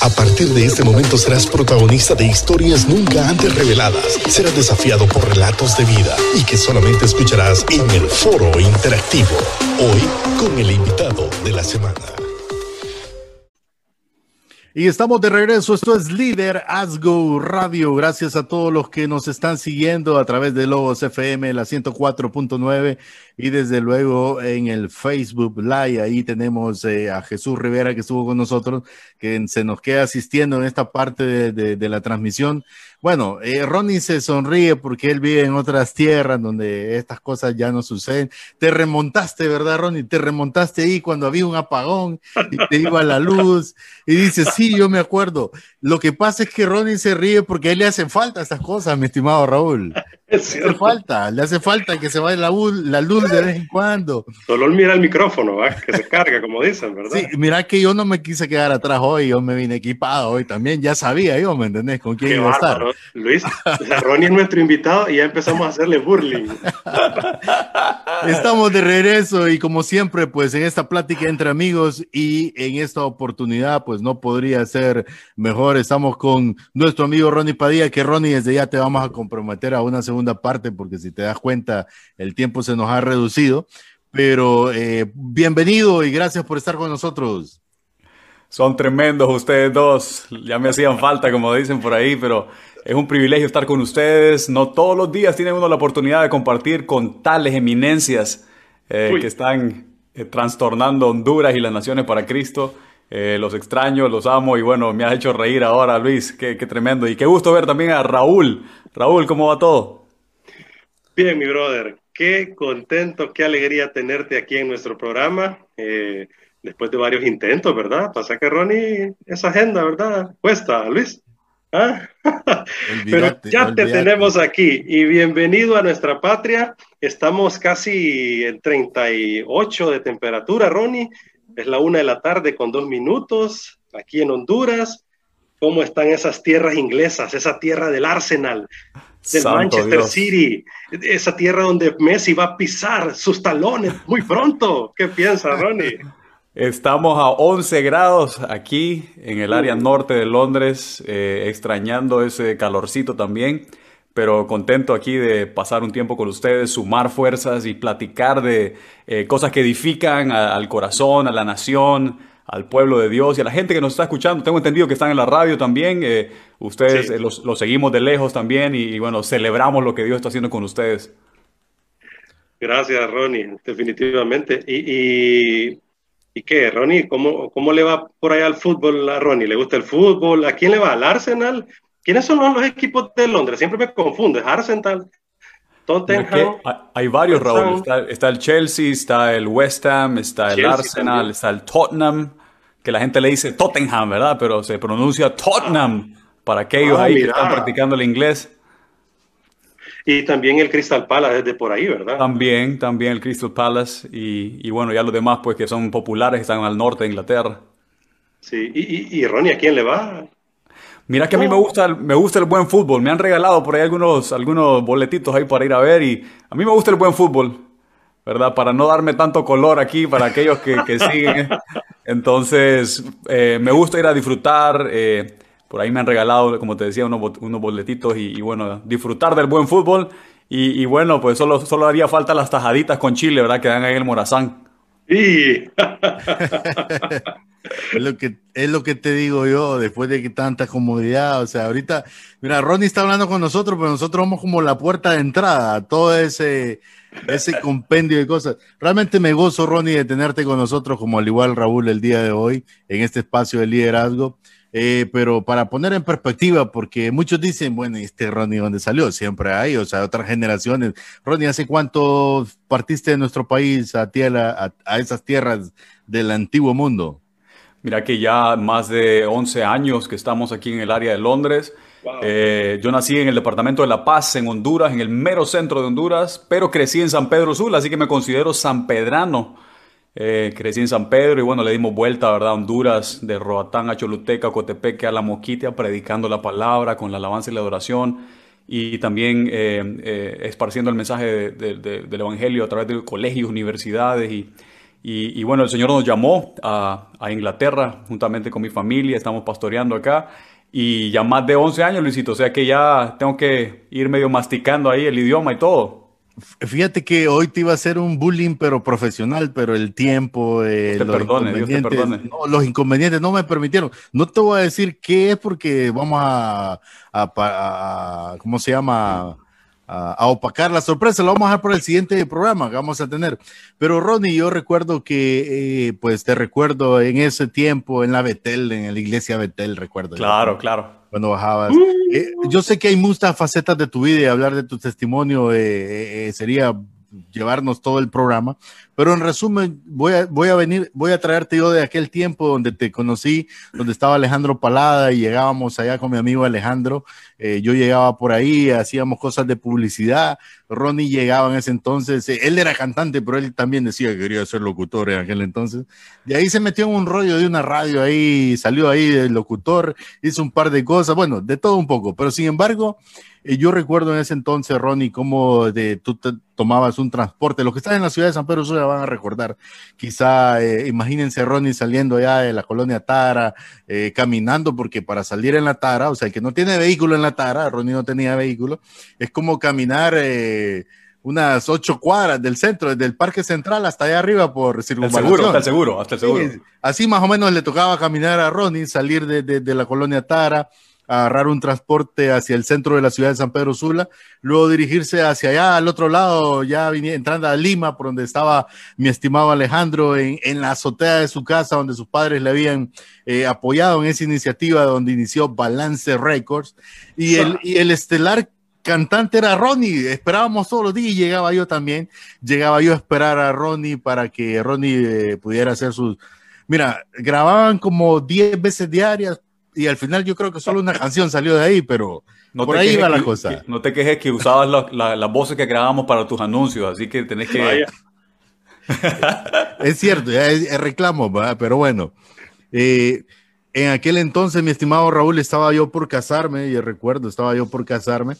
A partir de este momento serás protagonista de historias nunca antes reveladas. Serás desafiado por relatos de vida y que solamente escucharás en el foro interactivo. Hoy con el invitado de la semana. Y estamos de regreso. Esto es Líder Asgo Radio. Gracias a todos los que nos están siguiendo a través de Logos FM, la 104.9 y desde luego en el Facebook Live. Ahí tenemos eh, a Jesús Rivera que estuvo con nosotros, que se nos queda asistiendo en esta parte de, la transmisión. Bueno, eh, Ronnie se sonríe porque él vive en otras tierras donde estas cosas ya no suceden. Te remontaste, ¿verdad, Ronnie? Te remontaste ahí cuando había un apagón y te iba la luz. Y dices, sí, yo me acuerdo. Lo que pasa es que Ronnie se ríe porque a él le hacen falta estas cosas, mi estimado Raúl. Le hace falta, le hace falta que se vaya la, la luz de vez en cuando. Solo mira el micrófono, ¿va? que se carga, como dicen, ¿verdad? Sí, mira que yo no me quise quedar atrás hoy, yo me vine equipado hoy también, ya sabía yo, ¿me entendés? Con quién iba a estar. Luis, Ronnie es nuestro invitado y ya empezamos a hacerle burling. Estamos de regreso y como siempre, pues en esta plática entre amigos y en esta oportunidad, pues no podría ser mejor. Estamos con nuestro amigo Ronnie Padilla, que Ronnie desde ya te vamos a comprometer a una segunda parte, porque si te das cuenta, el tiempo se nos ha reducido. Pero eh, bienvenido y gracias por estar con nosotros. Son tremendos ustedes dos. Ya me hacían falta, como dicen por ahí, pero es un privilegio estar con ustedes. No todos los días tiene uno la oportunidad de compartir con tales eminencias eh, que están eh, trastornando Honduras y las naciones para Cristo. Eh, los extraño, los amo y bueno, me has hecho reír ahora, Luis. Qué, qué tremendo. Y qué gusto ver también a Raúl. Raúl, ¿cómo va todo? Bien, mi brother. Qué contento, qué alegría tenerte aquí en nuestro programa. Eh, después de varios intentos, ¿verdad? Pasa que Ronnie, esa agenda, ¿verdad? Cuesta, Luis. ¿Ah? Pero ya te tenemos aquí y bienvenido a nuestra patria. Estamos casi en 38 de temperatura, Ronnie. Es la una de la tarde con dos minutos aquí en Honduras. ¿Cómo están esas tierras inglesas, esa tierra del Arsenal, del Santo Manchester Dios. City, esa tierra donde Messi va a pisar sus talones muy pronto? ¿Qué piensa, Ronnie? Estamos a 11 grados aquí en el área norte de Londres, eh, extrañando ese calorcito también, pero contento aquí de pasar un tiempo con ustedes, sumar fuerzas y platicar de eh, cosas que edifican a, al corazón, a la nación, al pueblo de Dios y a la gente que nos está escuchando. Tengo entendido que están en la radio también. Eh, ustedes sí. los, los, seguimos de lejos también y, y, bueno, celebramos lo que Dios está haciendo con ustedes. Gracias, Ronnie, definitivamente. Y, y, y, qué, Ronnie? ¿Cómo, ¿Cómo le va por allá al fútbol a Ronnie? ¿Le gusta el fútbol? ¿A quién le va? ¿Al Arsenal? ¿Quiénes son los, los equipos de Londres? Siempre me confundes. Arsenal, Tottenham. Hay varios, Raúl. Está, está, el Chelsea, está el West Ham, está el Chelsea Arsenal, también. está el Tottenham, que la gente le dice Tottenham, ¿verdad? Pero se pronuncia Tottenham para aquellos ah, ahí mira. que están practicando el inglés. Y también el Crystal Palace desde por ahí, ¿verdad? También, también el Crystal Palace. Y, y bueno, ya los demás, pues que son populares, están al norte de Inglaterra. Sí, y, y, y Ronnie, ¿a quién le va? Mira que a mí me gusta, me gusta el buen fútbol. Me han regalado por ahí algunos, algunos boletitos ahí para ir a ver y a mí me gusta el buen fútbol, ¿verdad? Para no darme tanto color aquí para aquellos que, que siguen. Entonces, eh, me gusta ir a disfrutar. Eh, por ahí me han regalado, como te decía, unos, unos boletitos y, bueno, disfrutar del buen fútbol. Y, bueno, pues solo, solo haría falta las tajaditas con chile, ¿verdad? Que dan ahí el Morazán. Sí. es, lo que, es lo que te digo yo, después de que tanta comodidad, o sea, ahorita, mira, Ronnie está hablando con nosotros, pero nosotros somos como la puerta de entrada a todo ese, ese compendio de cosas. Realmente me gozo, Ronnie, de tenerte con nosotros, como al igual Raúl el día de hoy, en este espacio de liderazgo. Eh, pero para poner en perspectiva, porque muchos dicen, bueno, este Ronnie, ¿dónde salió? Siempre hay, o sea, otras generaciones. Ronnie, ¿hace cuánto partiste de nuestro país a, tierra, a, a esas tierras del antiguo mundo? Mira que ya más de 11 años que estamos aquí en el área de Londres. Wow. Eh, yo nací en el departamento de La Paz, en Honduras, en el mero centro de Honduras, pero crecí en San Pedro Sula, así que me considero sanpedrano. Eh, crecí en San Pedro y bueno, le dimos vuelta, ¿verdad? A Honduras, de Roatán a Choluteca, Cotepeque a La Moquitia, predicando la palabra con la alabanza y la adoración y también eh, eh, esparciendo el mensaje de, de, de, del Evangelio a través de colegios, universidades y, Y, bueno, el Señor nos llamó a, a, Inglaterra juntamente con mi familia, estamos pastoreando acá. Y ya más de 11 años, Luisito, o sea que ya tengo que ir medio masticando ahí el idioma y todo. Fíjate que hoy te iba a hacer un bullying, pero profesional, pero el tiempo, eh, los, inconvenientes, No, los inconvenientes no me permitieron. No te voy a decir qué es porque vamos a, a, ¿cómo se llama? A, opacar la sorpresa. Lo vamos a dejar por el siguiente programa que vamos a tener. Pero Ronnie, yo recuerdo que, eh, pues te recuerdo en ese tiempo en la Betel, en la iglesia Betel, recuerdo. Claro, claro cuando bajabas. Eh, yo sé que hay muchas facetas de tu vida y hablar de tu testimonio eh, eh, sería llevarnos todo el programa, pero en resumen voy a, voy a venir, voy a traerte yo de aquel tiempo donde te conocí, donde estaba Alejandro Palada y llegábamos allá con mi amigo Alejandro, eh, yo llegaba por ahí, hacíamos cosas de publicidad, Ronnie llegaba en ese entonces, eh, él era cantante, pero él también decía que quería ser locutor en aquel entonces, y ahí se metió en un rollo de una radio ahí, salió ahí de locutor, hizo un par de cosas, bueno, de todo un poco, pero sin embargo, yo recuerdo en ese entonces, Ronnie, cómo de, tú tomabas un transporte. Los que están en la ciudad de San Pedro van a recordar. Quizá, eh, imagínense Ronnie saliendo ya de la colonia Tara, eh, caminando, porque para salir en la Tara, o sea, el que no tiene vehículo en la Tara, Ronnie no tenía vehículo, es como caminar eh, unas ocho cuadras del centro, desde el Parque Central hasta allá arriba por circunvalación. Seguro, hasta el seguro, hasta el seguro. así más o menos le tocaba caminar a Ronnie, salir de, de la colonia Tara, agarrar un transporte hacia el centro de la ciudad de San Pedro Sula, luego dirigirse hacia allá, al otro lado, ya entrando a Lima, por donde estaba mi estimado Alejandro, en, en la azotea de su casa, donde sus padres le habían eh, apoyado en esa iniciativa, donde inició Balance Records, y el, y el estelar cantante era Ronnie, esperábamos todos los días y llegaba yo también, llegaba yo a esperar a Ronnie para que Ronnie eh, pudiera hacer sus... Mira, grababan como 10 veces diarias, y al final yo creo que solo una canción salió de ahí, pero no por ahí iba la cosa. no te quejes que usabas las voces que grabamos para tus anuncios, así que tenés que... es cierto, es, reclamo, pero bueno. Eh, en aquel entonces, mi estimado Raúl, estaba yo por casarme, y recuerdo, estaba yo por casarme,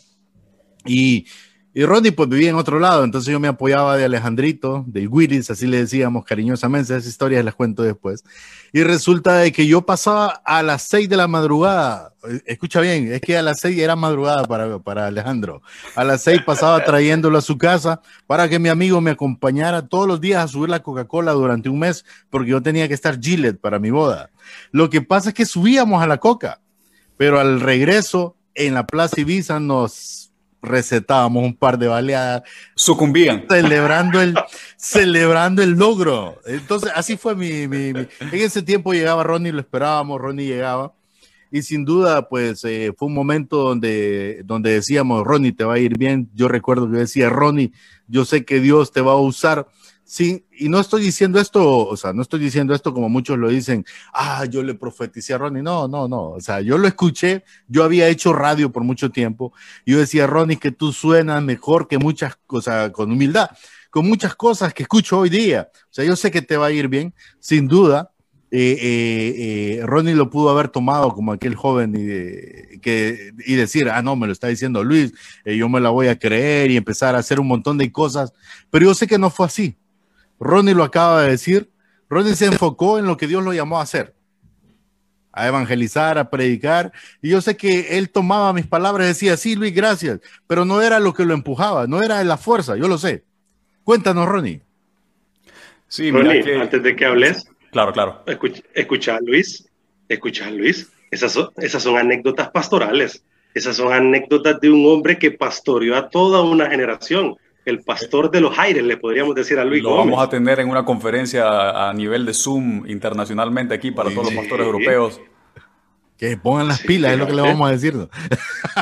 y y Ronnie pues vivía en otro lado, entonces yo me apoyaba de Alejandrito, del Guiris, así le decíamos cariñosamente, esas historias las cuento después. Y resulta de que yo pasaba a las seis de la madrugada, escucha bien, es que a las seis era madrugada para, para Alejandro, a las seis pasaba trayéndolo a su casa para que mi amigo me acompañara todos los días a subir la Coca-Cola durante un mes, porque yo tenía que estar Gillette para mi boda. Lo que pasa es que subíamos a la Coca, pero al regreso en la Plaza Ibiza nos recetábamos un par de baleadas. Sucumbían. Celebrando el, celebrando el logro. Entonces, así fue mi, En ese tiempo llegaba Ronnie, lo esperábamos, Ronnie llegaba. Y sin duda, pues eh, fue un momento donde, donde decíamos, Ronnie, te va a ir bien. Yo recuerdo que decía, Ronnie, yo sé que Dios te va a usar Sí, y no estoy diciendo esto, o sea, no estoy diciendo esto como muchos lo dicen, ah, yo le profeticé a Ronnie. No, no, no. O sea, yo lo escuché, yo había hecho radio por mucho tiempo. Yo decía, Ronnie, que tú suenas mejor que muchas cosas, con humildad, con muchas cosas que escucho hoy día. O sea, yo sé que te va a ir bien, sin duda. Eh, eh, eh, Ronnie lo pudo haber tomado como aquel joven y, que, y decir, ah, no, me lo está diciendo Luis, yo me la voy a creer y empezar a hacer un montón de cosas. Pero yo sé que no fue así Ronnie lo acaba de decir. Ronnie se enfocó en lo que Dios lo llamó a hacer, a evangelizar, a predicar. Y yo sé que él tomaba mis palabras y decía, sí, Luis, gracias, pero no era lo que lo empujaba, no era la fuerza, yo lo sé. Cuéntanos, Ronnie. Sí, Ronnie, antes de que hables. Claro, claro. Escucha, escucha Luis, escucha, Luis. Esas son, esas son anécdotas pastorales. Esas son anécdotas de un hombre que pastoreó a toda una generación el pastor de los aires, le podríamos decir a Luis Lo vamos a tener en una conferencia a nivel de Zoom internacionalmente aquí para todos los pastores europeos. Que pongan las pilas, es lo que le vamos a decir.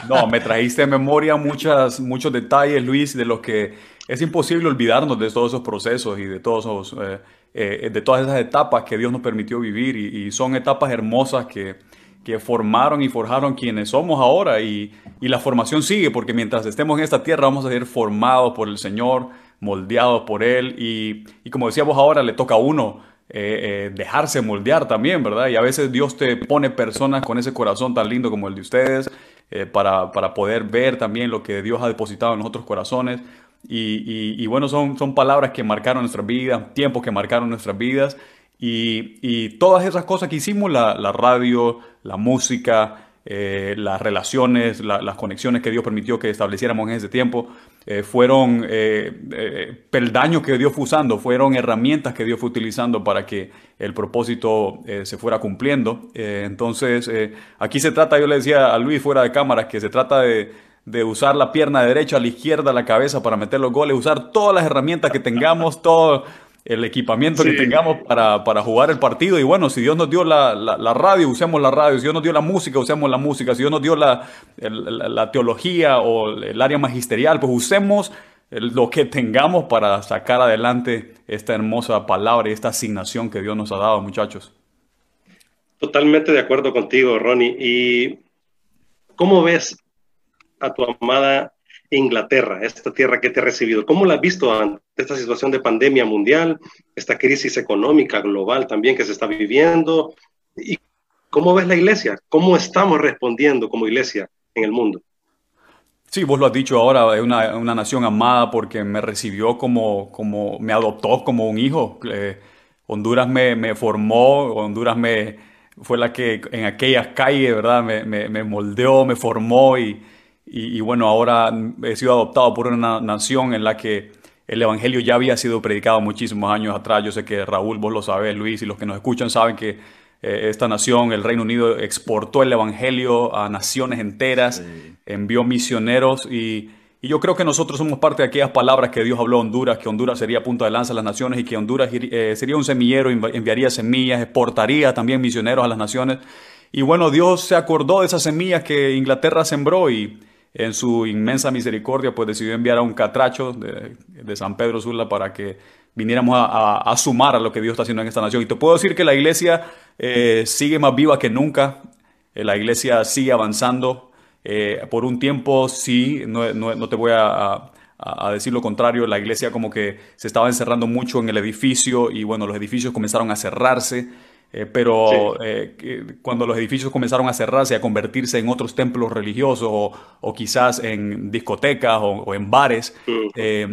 No, me trajiste en memoria muchas, muchos detalles, Luis, de los que es imposible olvidarnos de todos esos procesos y de, todos eh, eh, de todas esas etapas que Dios nos permitió vivir. y son etapas hermosas que, que formaron y forjaron quienes somos ahora y, la formación sigue porque mientras estemos en esta tierra vamos a ser formados por el Señor, moldeados por Él y, como decíamos ahora le toca a uno eh, eh, dejarse moldear también, ¿verdad? Y a veces Dios te pone personas con ese corazón tan lindo como el de ustedes eh, para, poder ver también lo que Dios ha depositado en nuestros corazones. Y, bueno, son, son palabras que marcaron nuestras vidas, tiempos que marcaron nuestras vidas. Y, todas esas cosas que hicimos, la, radio, la música, eh, las relaciones, las conexiones que Dios permitió que estableciéramos en ese tiempo, eh, fueron eh, peldaños que Dios fue usando, fueron herramientas que Dios fue utilizando para que el propósito se fuera cumpliendo. entonces, aquí se trata, yo le decía a Luis fuera de cámara, que se trata de, de usar la pierna derecha, la izquierda, la cabeza para meter los goles, usar todas las herramientas que tengamos, todo el equipamiento que tengamos para, para, jugar el partido. Y bueno, si Dios nos dio la, la, radio, usemos la radio. Si Dios nos dio la música, usemos la música. Si Dios nos dio la, la teología o el área magisterial, pues usemos lo que tengamos para sacar adelante esta hermosa palabra y esta asignación que Dios nos ha dado, muchachos. Totalmente de acuerdo contigo, Ronnie. ¿Y cómo ves a tu amada Inglaterra, esta tierra que te ha recibido. ¿Cómo la has visto ante esta situación de pandemia mundial, esta crisis económica global también que se está viviendo? ¿Y cómo ves la iglesia? ¿Cómo estamos respondiendo como iglesia en el mundo? Sí, vos lo has dicho ahora, es una, una, nación amada porque me recibió como, como me adoptó como un hijo. Eh, Honduras me, me, formó, Honduras me, fue la que en aquellas calles, ¿verdad? Me, me, me moldeó, me formó y, y, bueno, ahora he sido adoptado por una nación en la que el Evangelio ya había sido predicado muchísimos años atrás. Yo sé que Raúl, vos lo sabés, Luis, y los que nos escuchan saben que eh, esta nación, el Reino Unido, exportó el Evangelio a naciones enteras, envió misioneros y, yo creo que nosotros somos parte de aquellas palabras que Dios habló a Honduras, que Honduras sería punto de lanza a las naciones y que Honduras eh, sería un semillero, enviaría semillas, exportaría también misioneros a las naciones. Y bueno, Dios se acordó de esas semillas que Inglaterra sembró y en su inmensa misericordia, pues decidió enviar a un catracho de, San Pedro Sula para que viniéramos a, sumar a lo que Dios está haciendo en esta nación. Y te puedo decir que la iglesia eh, sigue más viva que nunca, eh, la iglesia sigue avanzando. Eh, por un tiempo sí, no, te voy a, a, decir lo contrario, la iglesia como que se estaba encerrando mucho en el edificio y bueno, los edificios comenzaron a cerrarse. Eh, pero eh, cuando los edificios comenzaron a cerrarse, a convertirse en otros templos religiosos o, quizás en discotecas o, en bares, eh,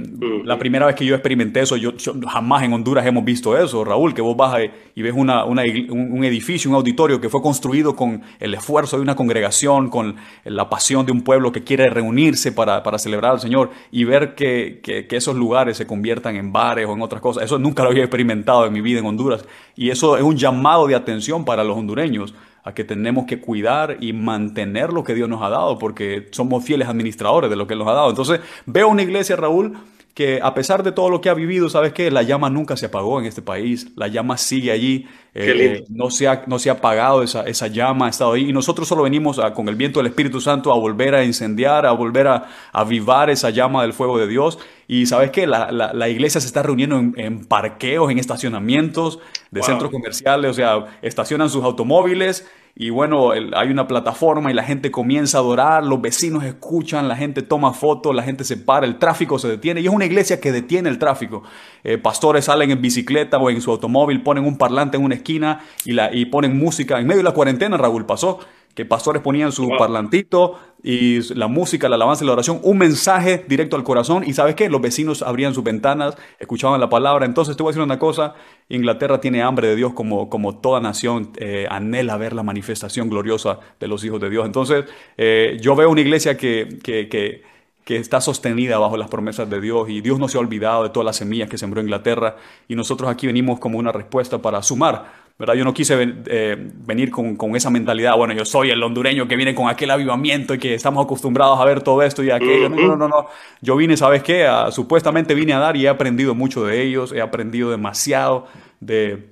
la primera vez que yo experimenté eso, yo, jamás en Honduras hemos visto eso, Raúl, que vos vas y ves una, un, edificio, un auditorio que fue construido con el esfuerzo de una congregación, con la pasión de un pueblo que quiere reunirse para, para celebrar al Señor y ver que, que, que esos lugares se conviertan en bares o en otras cosas. Eso nunca lo había experimentado en mi vida en Honduras y eso es un llamado de atención para los hondureños a que tenemos que cuidar y mantener lo que Dios nos ha dado, porque somos fieles administradores de lo que Él nos ha dado. Entonces, veo una iglesia, Raúl, que a pesar de todo lo que ha vivido, ¿sabes qué? La llama nunca se apagó en este país, la llama sigue allí, eh, no, se ha, no se ha apagado esa, esa llama, ha estado ahí, y nosotros solo venimos con el viento del Espíritu Santo a volver a incendiar, a volver a avivar esa llama del fuego de Dios, y ¿sabes qué? La, la, iglesia se está reuniendo en, parqueos, en estacionamientos de centros comerciales, o sea, estacionan sus automóviles, y bueno, hay una plataforma y la gente comienza a adorar, los vecinos escuchan, la gente toma fotos, la gente se para, el tráfico se detiene y es una iglesia que detiene el tráfico. Eh, pastores salen en bicicleta o en su automóvil, ponen un parlante en una esquina y, la, y ponen música. En medio de la cuarentena, Raúl, pasó que pastores ponían su parlantito y la música, la alabanza y la oración, un mensaje directo al corazón y sabes qué, los vecinos abrían sus ventanas, escuchaban la palabra. Entonces te voy a decir una cosa, Inglaterra tiene hambre de Dios como, como toda nación, eh, anhela ver la manifestación gloriosa de los hijos de Dios. Entonces eh, yo veo una iglesia que, que, que, que está sostenida bajo las promesas de Dios y Dios no se ha olvidado de todas las semillas que sembró Inglaterra y nosotros aquí venimos como una respuesta para sumar ¿verdad? Yo no quise eh, venir con, con, esa mentalidad, bueno, yo soy el hondureño que viene con aquel avivamiento y que estamos acostumbrados a ver todo esto y aquello. No, no, no, no. Yo vine, ¿sabes qué? supuestamente vine a dar y he aprendido mucho de ellos, he aprendido demasiado de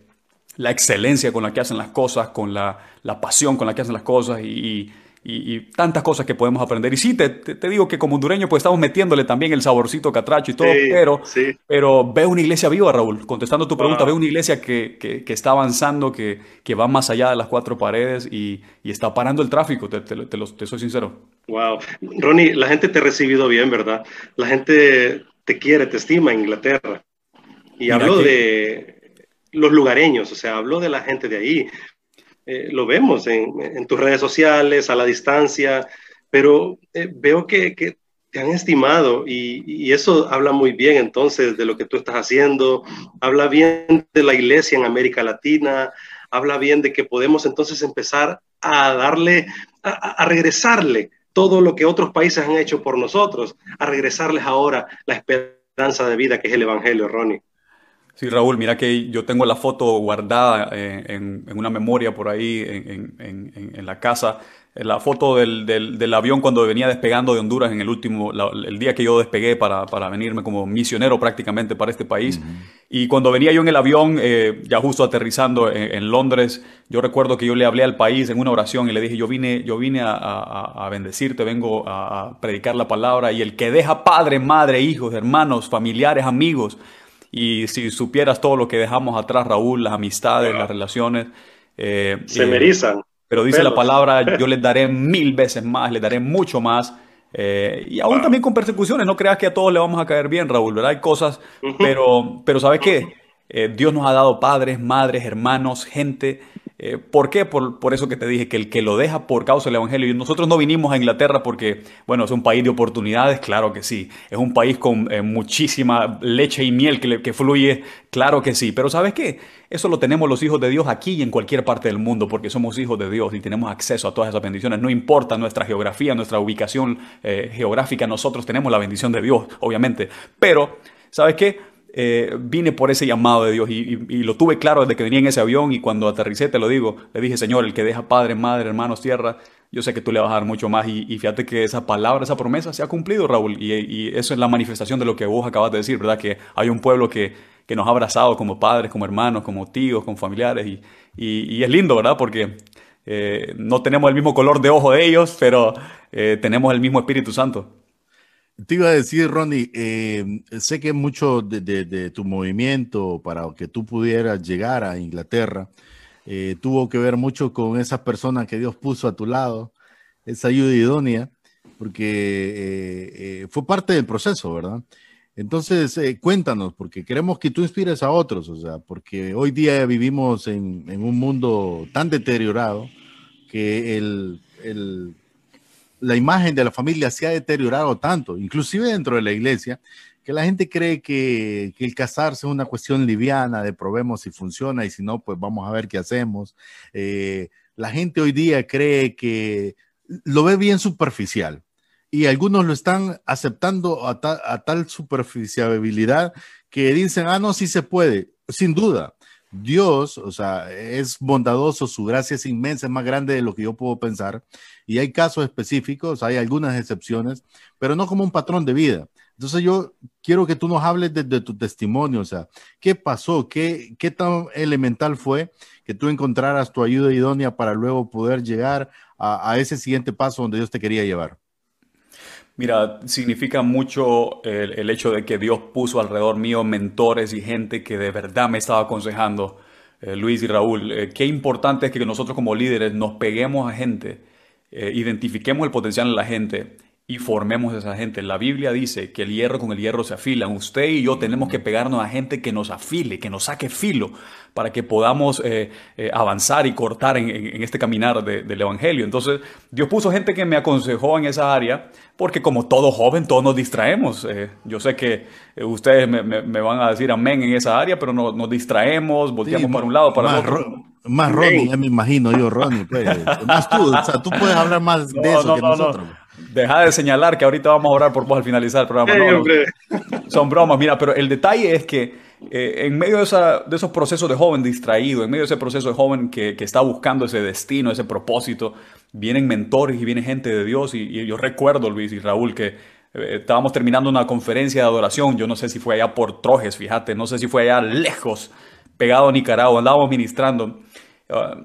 la excelencia con la que hacen las cosas, con la, la pasión con la que hacen las cosas y y, tantas cosas que podemos aprender. Y sí, te, te, digo que como hondureño pues estamos metiéndole también el saborcito catracho y todo, pero, pero ve una iglesia viva, Raúl. Contestando tu pregunta, ve una iglesia que, que, que está avanzando, que, que, va más allá de las cuatro paredes y, y está parando el tráfico, te, te, soy sincero. Wow. Ronnie, la gente te ha recibido bien, ¿verdad? La gente te quiere, te estima en Inglaterra. Y hablo de los lugareños, o sea, hablo de la gente de ahí. Eh, lo vemos en, tus redes sociales, a la distancia, pero eh, veo que, te han estimado y, eso habla muy bien entonces de lo que tú estás haciendo, habla bien de la iglesia en América Latina, habla bien de que podemos entonces empezar a darle, a, regresarle todo lo que otros países han hecho por nosotros, a regresarles ahora la esperanza de vida que es el Evangelio, Ronnie. Sí, Raúl, mira que yo tengo la foto guardada eh, en, una memoria por ahí en, en la casa. La foto del, del, avión cuando venía despegando de Honduras en el último, el día que yo despegué para, para, venirme como misionero prácticamente para este país. Y cuando venía yo en el avión, eh, ya justo aterrizando en, Londres, yo recuerdo que yo le hablé al país en una oración y le dije, yo vine, yo vine a, a, a bendecirte, vengo a, predicar la palabra y el que deja padre, madre, hijos, hermanos, familiares, amigos, y si supieras todo lo que dejamos atrás, Raúl, las amistades, las relaciones. Eh, Se me erizan. Pero dice la palabra, yo les daré mil veces más, les daré mucho más. Eh, y aún también con persecuciones, no creas que a todos le vamos a caer bien, Raúl, ¿verdad? Hay cosas, pero, pero ¿sabes qué? Eh, Dios nos ha dado padres, madres, hermanos, gente eh, ¿Por qué? Por, eso que te dije, que el que lo deja por causa del Evangelio. Y nosotros no vinimos a Inglaterra porque, bueno, es un país de oportunidades, claro que sí. Es un país con eh, muchísima leche y miel que, que, fluye, claro que sí. Pero ¿sabes qué? Eso lo tenemos los hijos de Dios aquí y en cualquier parte del mundo porque somos hijos de Dios y tenemos acceso a todas esas bendiciones. No importa nuestra geografía, nuestra ubicación eh, geográfica, nosotros tenemos la bendición de Dios, obviamente. Pero, ¿sabes qué? Eh, vine por ese llamado de Dios y, lo tuve claro desde que venía en ese avión y cuando aterricé, te lo digo, le dije, Señor, el que deja padre, madre, hermanos, tierra, yo sé que tú le vas a dar mucho más y, fíjate que esa palabra, esa promesa se ha cumplido, Raúl, y, eso es la manifestación de lo que vos acabas de decir, ¿verdad? Que hay un pueblo que, que nos ha abrazado como padres, como hermanos, como tíos, como familiares y, es lindo, ¿verdad? Porque eh, no tenemos el mismo color de ojo de ellos, pero eh, tenemos el mismo Espíritu Santo. Te iba a decir, Ronnie, eh, sé que mucho de, tu movimiento para que tú pudieras llegar a Inglaterra eh, tuvo que ver mucho con esas personas que Dios puso a tu lado, esa ayuda idónea, porque eh, fue parte del proceso, ¿verdad? Entonces, cuéntanos, porque queremos que tú inspires a otros, o sea, porque hoy día vivimos en, en un mundo tan deteriorado que el, el la imagen de la familia se ha deteriorado tanto, inclusive dentro de la iglesia, que la gente cree que, el casarse es una cuestión liviana, de probemos si funciona y si no, pues vamos a ver qué hacemos. Eh, la gente hoy día cree que lo ve bien superficial y algunos lo están aceptando a, a tal superficialidad que dicen, ah, no, sí se puede, sin duda. Dios, o sea, es bondadoso, su gracia es inmensa, es más grande de lo que yo puedo pensar. Y hay casos específicos, hay algunas excepciones, pero no como un patrón de vida. Entonces yo quiero que tú nos hables de, tu testimonio, o sea, ¿qué pasó? ¿Qué, ¿Qué tan elemental fue que tú encontraras tu ayuda idónea para luego poder llegar a ese siguiente paso donde Dios te quería llevar? Mira, significa mucho el, hecho de que Dios puso alrededor mío mentores y gente que de verdad me estaba aconsejando, eh, Luis y Raúl. Eh, qué importante es que nosotros como líderes nos peguemos a gente, eh, identifiquemos el potencial en la gente y formemos a esa gente. La Biblia dice que el hierro con el hierro se afilan. Usted y yo tenemos que pegarnos a gente que nos afile, que nos saque filo, para que podamos eh, eh, avanzar y cortar en, este caminar del Evangelio. Entonces, Dios puso gente que me aconsejó en esa área, porque como todo joven, todos nos distraemos. Eh, yo sé que ustedes me, van a decir amén en esa área, pero no, nos distraemos, volteamos para un lado, para el otro. más Ronnie, ya me imagino yo, Ronnie. Pues. Más tú, o sea, tú puedes hablar más de eso que nosotros. Deja de señalar que ahorita vamos a orar por vos al finalizar el programa. son bromas, mira, pero el detalle es que eh, en medio de, esos procesos de joven distraído, en medio de ese proceso de joven que, está buscando ese destino, ese propósito, vienen mentores y viene gente de Dios. Y, yo recuerdo, Luis y Raúl, que eh, estábamos terminando una conferencia de adoración. Yo no sé si fue allá por Trojes, fíjate, no sé si fue allá lejos, pegado a Nicaragua, andábamos ministrando. Ah,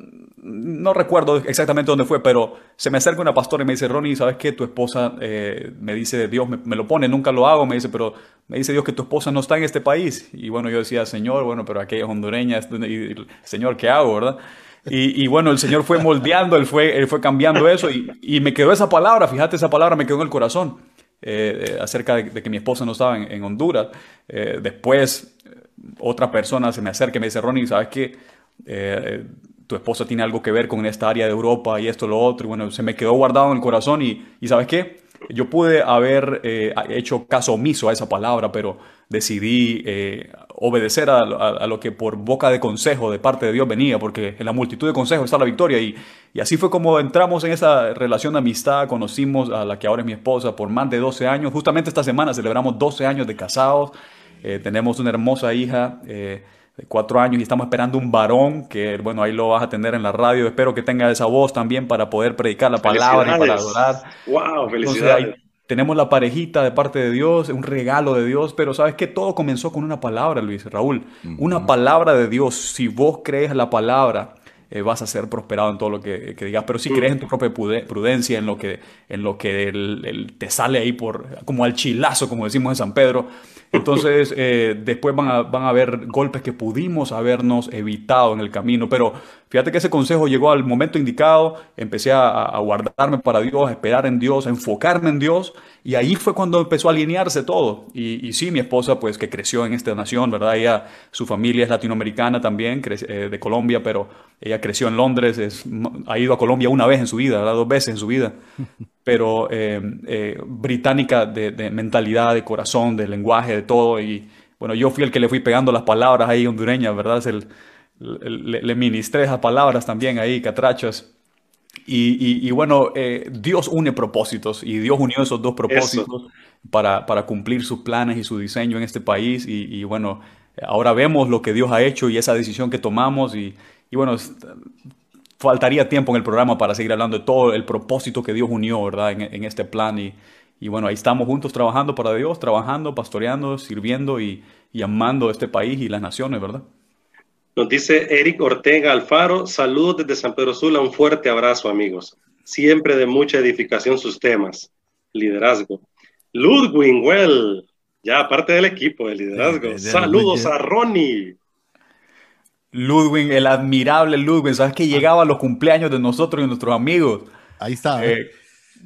no recuerdo exactamente dónde fue, pero se me acerca una pastora y me dice, Ronnie, ¿sabes qué? Tu esposa eh, me dice, Dios me, lo pone, nunca lo hago, me dice, pero me dice Dios que tu esposa no está en este país. Y bueno, yo decía, Señor, bueno, pero aquella es hondureña, y, Señor, ¿qué hago, verdad? Y, bueno, el Señor fue moldeando, Él fue, él fue cambiando eso y, me quedó esa palabra, fíjate, esa palabra me quedó en el corazón eh, acerca de, que mi esposa no estaba en, Honduras. Eh, después, otra persona se me acerca y me dice, Ronnie, ¿sabes qué? Tu esposa tiene algo que ver con esta área de Europa y esto, lo otro. Y bueno, se me quedó guardado en el corazón y, y ¿sabes qué? yo pude haber eh, hecho caso omiso a esa palabra, pero decidí eh, obedecer a, lo que por boca de consejo de parte de Dios venía, porque en la multitud de consejos está la victoria. Y, y, así fue como entramos en esa relación de amistad, conocimos a la que ahora es mi esposa por más de 12 años. Justamente esta semana celebramos 12 años de casados, eh, tenemos una hermosa hija de cuatro años y estamos esperando un varón que, bueno, ahí lo vas a tener en la radio. Espero que tenga esa voz también para poder predicar la palabra y para adorar. ¡Wow! Felicidades. tenemos la parejita de parte de Dios, un regalo de Dios, pero sabes que todo comenzó con una palabra, Luis, Raúl. Una palabra de Dios. Si vos crees la palabra, eh, vas a ser prosperado en todo lo que, digas. Pero si crees en tu propia prudencia, en lo que, en lo que te sale ahí por, como al chilazo, como decimos en San Pedro, entonces, eh, después van a, van a haber golpes que pudimos habernos evitado en el camino. Pero fíjate que ese consejo llegó al momento indicado. Empecé a, guardarme para Dios, a esperar en Dios, a enfocarme en Dios. Y ahí fue cuando empezó a alinearse todo. Y, sí, mi esposa, pues que creció en esta nación, ¿verdad? Ella, su familia es latinoamericana también, eh, de Colombia, pero ella creció en Londres, es, ha ido a Colombia una vez en su vida, ¿verdad? Dos veces en su vida pero eh, eh, británica de, mentalidad, de corazón, de lenguaje, de todo. Y bueno, yo fui el que le fui pegando las palabras ahí hondureñas, ¿verdad? El, le, ministré esas palabras también ahí, catrachas. Y, y, bueno, eh, Dios une propósitos y Dios unió esos dos propósitos para, para, cumplir sus planes y su diseño en este país. Y, y, bueno, ahora vemos lo que Dios ha hecho y esa decisión que tomamos. Y, y bueno, faltaría tiempo en el programa para seguir hablando de todo el propósito que Dios unió, ¿verdad? En, este plan y, y, bueno, ahí estamos juntos trabajando para Dios, trabajando, pastoreando, sirviendo y, y amando este país y las naciones, ¿verdad? Nos dice Eric Ortega Alfaro, saludos desde San Pedro Sula, un fuerte abrazo amigos. Siempre de mucha edificación sus temas, liderazgo. Ludwig Well, ya parte del equipo de liderazgo. Saludos a Ronnie. Ludwig, el admirable Ludwig, ¿sabes que llegaba a los cumpleaños de nosotros y nuestros amigos? Ahí está. Eh,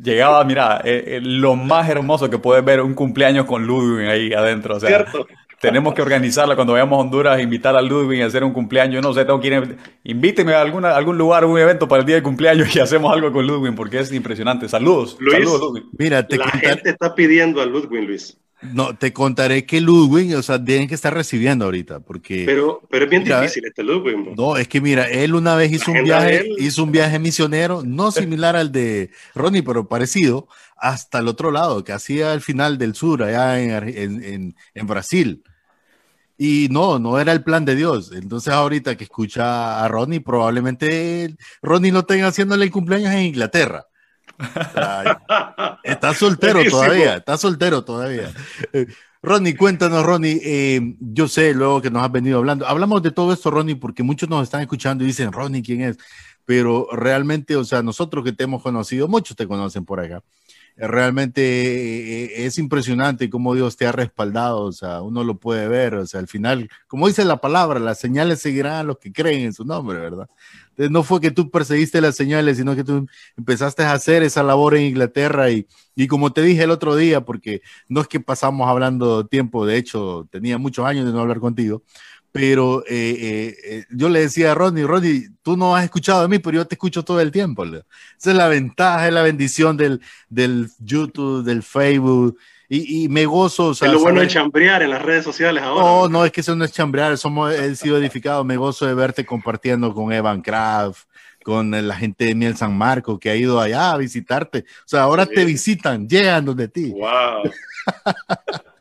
llegaba, mira, eh, eh, lo más hermoso que puedes ver un cumpleaños con Ludwig ahí adentro. O sea, Cierto. tenemos que organizarla cuando vayamos a Honduras, invitar a Ludwig a hacer un cumpleaños. no sé, tengo que ir, invíteme a alguna, algún lugar, un evento para el día de cumpleaños y hacemos algo con Ludwig porque es impresionante. Saludos. saludos, Ludwig. Mira, te la gente está pidiendo a Ludwig, Luis. No, te contaré que Ludwig, o sea, tienen que estar recibiendo ahorita, porque... Pero, pero es bien difícil este Ludwig. No, es que mira, él una vez hizo un viaje, hizo un viaje misionero, no similar al de Ronnie, pero parecido, hasta el otro lado, que hacía el final del sur, allá en, en, en Brasil. Y no, no era el plan de Dios. Entonces ahorita que escucha a Ronnie, probablemente Ronnie no tenga haciéndole el cumpleaños en Inglaterra está soltero todavía, está soltero todavía. Eh, Ronnie, cuéntanos, Ronnie. Eh, yo sé luego que nos has venido hablando. Hablamos de todo esto, Ronnie, porque muchos nos están escuchando y dicen, Ronnie, ¿quién es? Pero realmente, o sea, nosotros que te hemos conocido, muchos te conocen por acá. Realmente eh, es impresionante cómo Dios te ha respaldado, o sea, uno lo puede ver, o sea, al final, como dice la palabra, las señales seguirán a los que creen en su nombre, ¿verdad? no fue que tú perseguiste las señales, sino que tú empezaste a hacer esa labor en Inglaterra y, y como te dije el otro día, porque no es que pasamos hablando tiempo, de hecho tenía muchos años de no hablar contigo, pero eh, eh, eh, yo le decía a Ronnie, Ronnie, tú no has escuchado de mí, pero yo te escucho todo el tiempo. Esa es la ventaja, es la bendición del, del YouTube, del Facebook y, me gozo. es lo bueno de chambrear en las redes sociales ahora. No, no, es que eso no es chambrear, somos, he sido edificado. Me gozo de verte compartiendo con Evan Kraft, con la gente de Miel San Marco que ha ido allá a visitarte. O sea, ahora te visitan, llegan donde ti. Wow.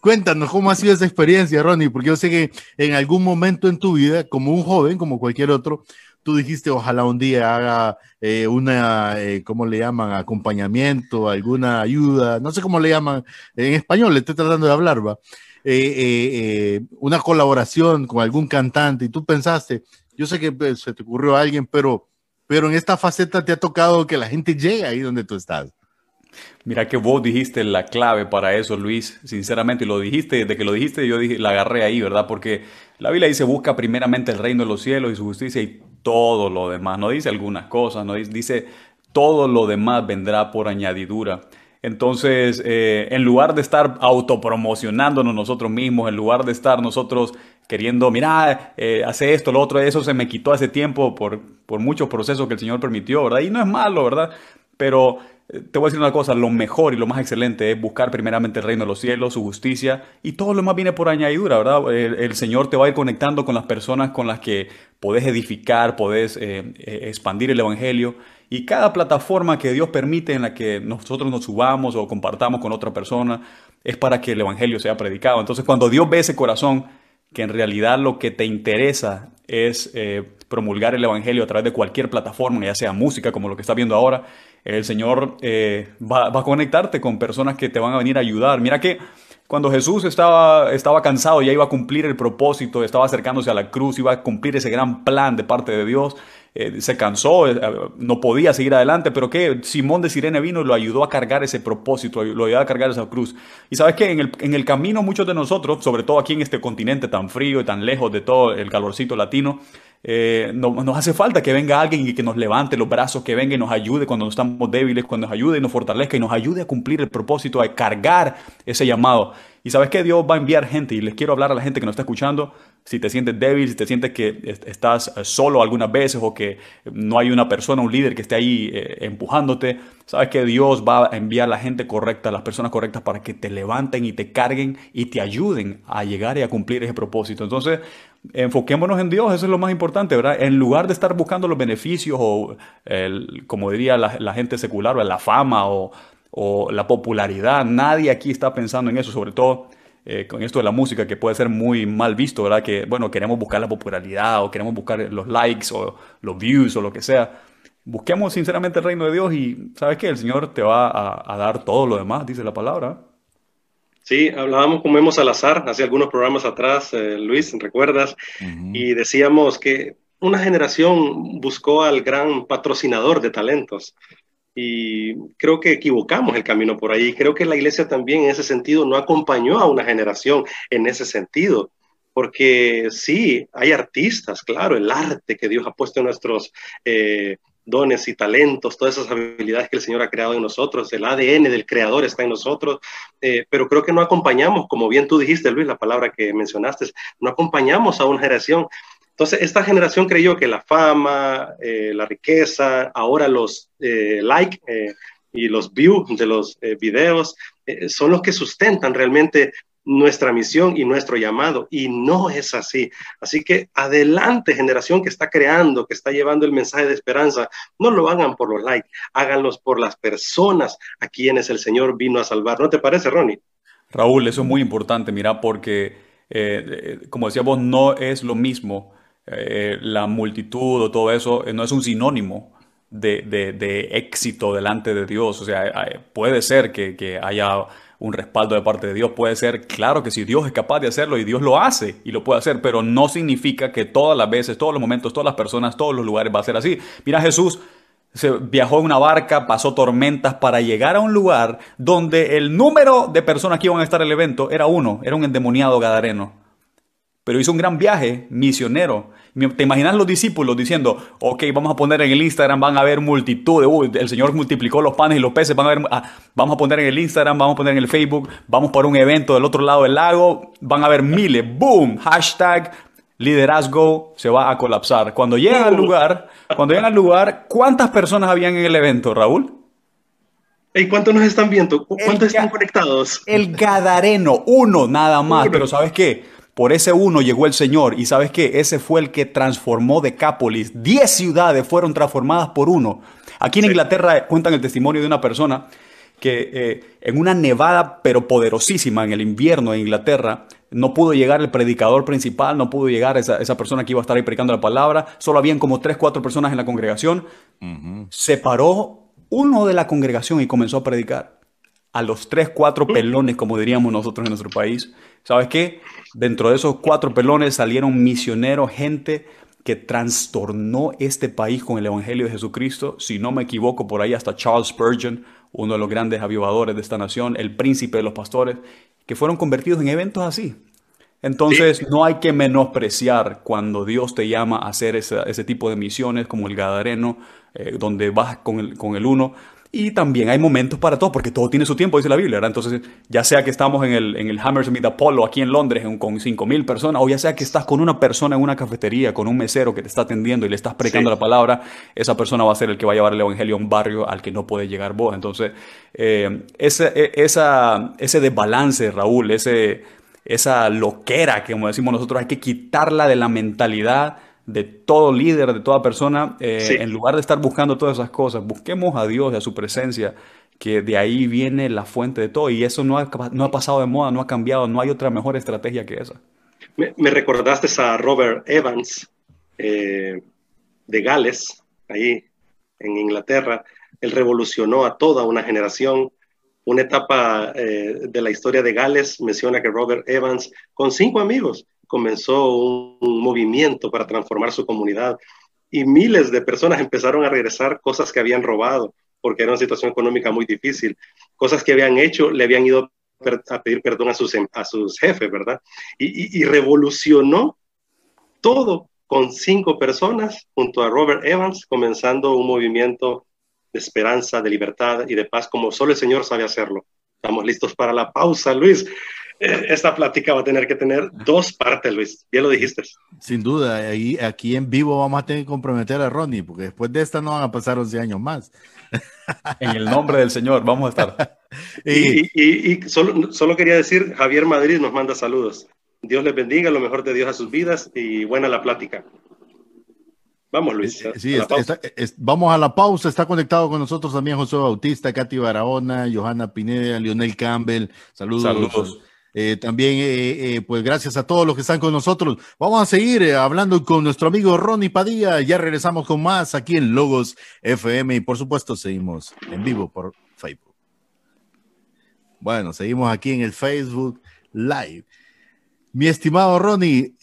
Cuéntanos cómo ha sido esa experiencia, Ronnie, porque yo sé que en algún momento en tu vida, como un joven, como cualquier otro, tú dijiste, ojalá un día haga eh, una, eh, ¿cómo le llaman? Acompañamiento, alguna ayuda, no sé cómo le llaman, en español le estoy tratando de hablar, va. Eh, una colaboración con algún cantante y tú pensaste, yo sé que pues, se te ocurrió a alguien, pero, pero en esta faceta te ha tocado que la gente llegue ahí donde tú estás. Mira que vos dijiste la clave para eso, Luis. Sinceramente, lo dijiste, desde que lo dijiste, yo dije, la agarré ahí, ¿verdad? Porque la Biblia dice, busca primeramente el reino de los cielos y su justicia y todo lo demás. No dice algunas cosas, no dice, todo lo demás vendrá por añadidura. Entonces, eh, en lugar de estar autopromocionándonos nosotros mismos, en lugar de estar nosotros queriendo, mira, eh, hace esto, lo otro, eso se me quitó hace tiempo por, por muchos procesos que el Señor permitió, ¿verdad? Y no es malo, ¿verdad? pero te voy a decir una cosa, lo mejor y lo más excelente es buscar primeramente el reino de los cielos, su justicia, y todo lo demás viene por añadidura, ¿verdad? El, Señor te va a ir conectando con las personas con las que podés edificar, podés eh, eh, expandir el Evangelio, y cada plataforma que Dios permite en la que nosotros nos subamos o compartamos con otra persona es para que el Evangelio sea predicado. Entonces, cuando Dios ve ese corazón, que en realidad lo que te interesa es promulgar el Evangelio a través de cualquier plataforma, ya sea música como lo que estás viendo ahora, el Señor eh, va, a conectarte con personas que te van a venir a ayudar. Mira que cuando Jesús estaba, estaba cansado, ya iba a cumplir el propósito, estaba acercándose a la cruz, iba a cumplir ese gran plan de parte de Dios, eh, se cansó, eh, no podía seguir adelante, pero que Simón de Sirene vino y lo ayudó a cargar ese propósito, lo ayudó a cargar esa cruz. Y sabes que en el, en el camino muchos de nosotros, sobre todo aquí en este continente tan frío y tan lejos de todo el calorcito latino, eh, no, nos hace falta que venga alguien y que nos levante los brazos, que venga y nos ayude cuando estamos débiles, cuando nos ayude y nos fortalezca y nos ayude a cumplir el propósito, a cargar ese llamado. Y sabes que Dios va a enviar gente y les quiero hablar a la gente que nos está escuchando. Si te sientes débil, si te sientes que estás eh, solo algunas veces o que no hay una persona, un líder que esté ahí eh, empujándote, sabes que Dios va a enviar la gente correcta, las personas correctas para que te levanten y te carguen y te ayuden a llegar y a cumplir ese propósito. Entonces, enfoquémonos en Dios, eso es lo más importante, ¿verdad? En lugar de estar buscando los beneficios o, como diría la, gente secular, la fama o, la popularidad, nadie aquí está pensando en eso, sobre todo eh, con esto de la música que puede ser muy mal visto, ¿verdad? Que, bueno, queremos buscar la popularidad o queremos buscar los likes o los views o lo que sea. Busquemos sinceramente el reino de Dios y sabes que el Señor te va a dar todo lo demás, dice la palabra. Sí, hablábamos con Memo Salazar hace algunos programas atrás, eh, Luis, ¿recuerdas? Y decíamos que una generación buscó al gran patrocinador de talentos y creo que equivocamos el camino por ahí. Creo que la iglesia también en ese sentido no acompañó a una generación en ese sentido porque sí, hay artistas, claro, el arte que Dios ha puesto en nuestros eh, dones y talentos, todas esas habilidades que el Señor ha creado en nosotros, el ADN del Creador está en nosotros, eh, pero creo que no acompañamos, como bien tú dijiste, Luis, la palabra que mencionaste, no acompañamos a una generación. Entonces, esta generación creyó que la fama, eh, la riqueza, ahora los eh, likes y los views de los videos son los que sustentan realmente nuestra misión y nuestro llamado. Y no es así. Así que adelante, generación que está creando, que está llevando el mensaje de esperanza. No lo hagan por los likes, háganlos por las personas a quienes el Señor vino a salvar. ¿No te parece, Ronnie? Raúl, eso es muy importante, mira, porque, eh, como decíamos, no es lo mismo eh, la multitud o todo eso, eh, no es un sinónimo. De, de, éxito delante de Dios. O sea, puede ser que, que haya un respaldo de parte de Dios. Puede ser, claro que si Dios es capaz de hacerlo y Dios lo hace y lo puede hacer, pero no significa que todas las veces, todos los momentos, todas las personas, todos los lugares va a ser así. Mira, Jesús se viajó en una barca, pasó tormentas para llegar a un lugar donde el número de personas que iban a estar en el evento era uno, era un endemoniado gadareno pero hizo un gran viaje misionero. ¿Te imaginas los discípulos diciendo, ok, vamos a poner en el Instagram, van a haber multitud, el Señor multiplicó los panes y los peces, van a ver, ah, vamos a poner en el Instagram, vamos a poner en el Facebook, vamos para un evento del otro lado del lago, van a haber miles, boom, hashtag liderazgo se va a colapsar. Cuando llegan al lugar, cuando llegan al lugar, ¿cuántas personas habían en el evento, Raúl? ¿Y cuántos nos están viendo? ¿Cuántos están conectados? El Gadareno, uno nada más, pero ¿sabes qué? Por ese uno llegó el Señor y sabes qué, ese fue el que transformó Decápolis. Diez ciudades fueron transformadas por uno. Aquí en Inglaterra cuentan el testimonio de una persona que eh, en una nevada pero poderosísima en el invierno en Inglaterra, no pudo llegar el predicador principal, no pudo llegar esa, esa persona que iba a estar ahí predicando la palabra, solo habían como tres, cuatro personas en la congregación. Se paró uno de la congregación y comenzó a predicar a los tres, cuatro pelones, como diríamos nosotros en nuestro país. ¿Sabes qué? Dentro de esos cuatro pelones salieron misioneros, gente que trastornó este país con el Evangelio de Jesucristo. Si no me equivoco, por ahí hasta Charles Spurgeon, uno de los grandes avivadores de esta nación, el príncipe de los pastores, que fueron convertidos en eventos así. Entonces, no hay que menospreciar cuando Dios te llama a hacer ese, tipo de misiones como el Gadareno, eh, donde vas con el, con el uno Y también hay momentos para todo, porque todo tiene su tiempo, dice la Biblia, ¿verdad? Entonces, ya sea que estamos en el, en el Hammersmith Apollo aquí en Londres con 5.000 personas, o ya sea que estás con una persona en una cafetería, con un mesero que te está atendiendo y le estás predicando la palabra, esa persona va a ser el que va a llevar el evangelio a un barrio al que no puede llegar vos. Entonces, eh, ese, e, esa, ese desbalance, Raúl, ese, esa loquera que, como decimos nosotros, hay que quitarla de la mentalidad de todo líder, de toda persona, eh, en lugar de estar buscando todas esas cosas, busquemos a Dios y a su presencia, que de ahí viene la fuente de todo. Y eso no ha, no ha pasado de moda, no ha cambiado, no hay otra mejor estrategia que esa. Me, recordaste a Robert Evans eh, de Gales, ahí en Inglaterra. Él revolucionó a toda una generación. Una etapa eh, de la historia de Gales menciona que Robert Evans, con cinco amigos, comenzó un, movimiento para transformar su comunidad y miles de personas empezaron a regresar cosas que habían robado porque era una situación económica muy difícil, cosas que habían hecho, le habían ido a pedir perdón a sus, a sus jefes, ¿verdad? Y, revolucionó todo con cinco personas junto a Robert Evans, comenzando un movimiento de esperanza, de libertad y de paz como solo el Señor sabe hacerlo. Estamos listos para la pausa, Luis. Eh, esta plática va a tener que tener dos partes, Luis. Ya lo dijiste. Sin duda, ahí, aquí en vivo vamos a tener que comprometer a Ronnie, porque después de esta no van a pasar 11 años más. En el nombre del Señor, vamos a estar. y, solo, solo, quería decir, Javier Madrid nos manda saludos. Dios les bendiga, lo mejor de Dios a sus vidas y buena la plática. Vamos, Luis. Sí, vamos a la pausa. Está conectado con nosotros también José Bautista, Katy Barahona, Johanna Pineda, Lionel Campbell. Saludos. Saludos. Eh, también, eh, eh, pues gracias a todos los que están con nosotros. Vamos a seguir hablando con nuestro amigo Ronnie Padilla. Ya regresamos con más aquí en Logos FM y por supuesto seguimos en vivo por Facebook. Bueno, seguimos aquí en el Facebook Live. Mi estimado Ronnie,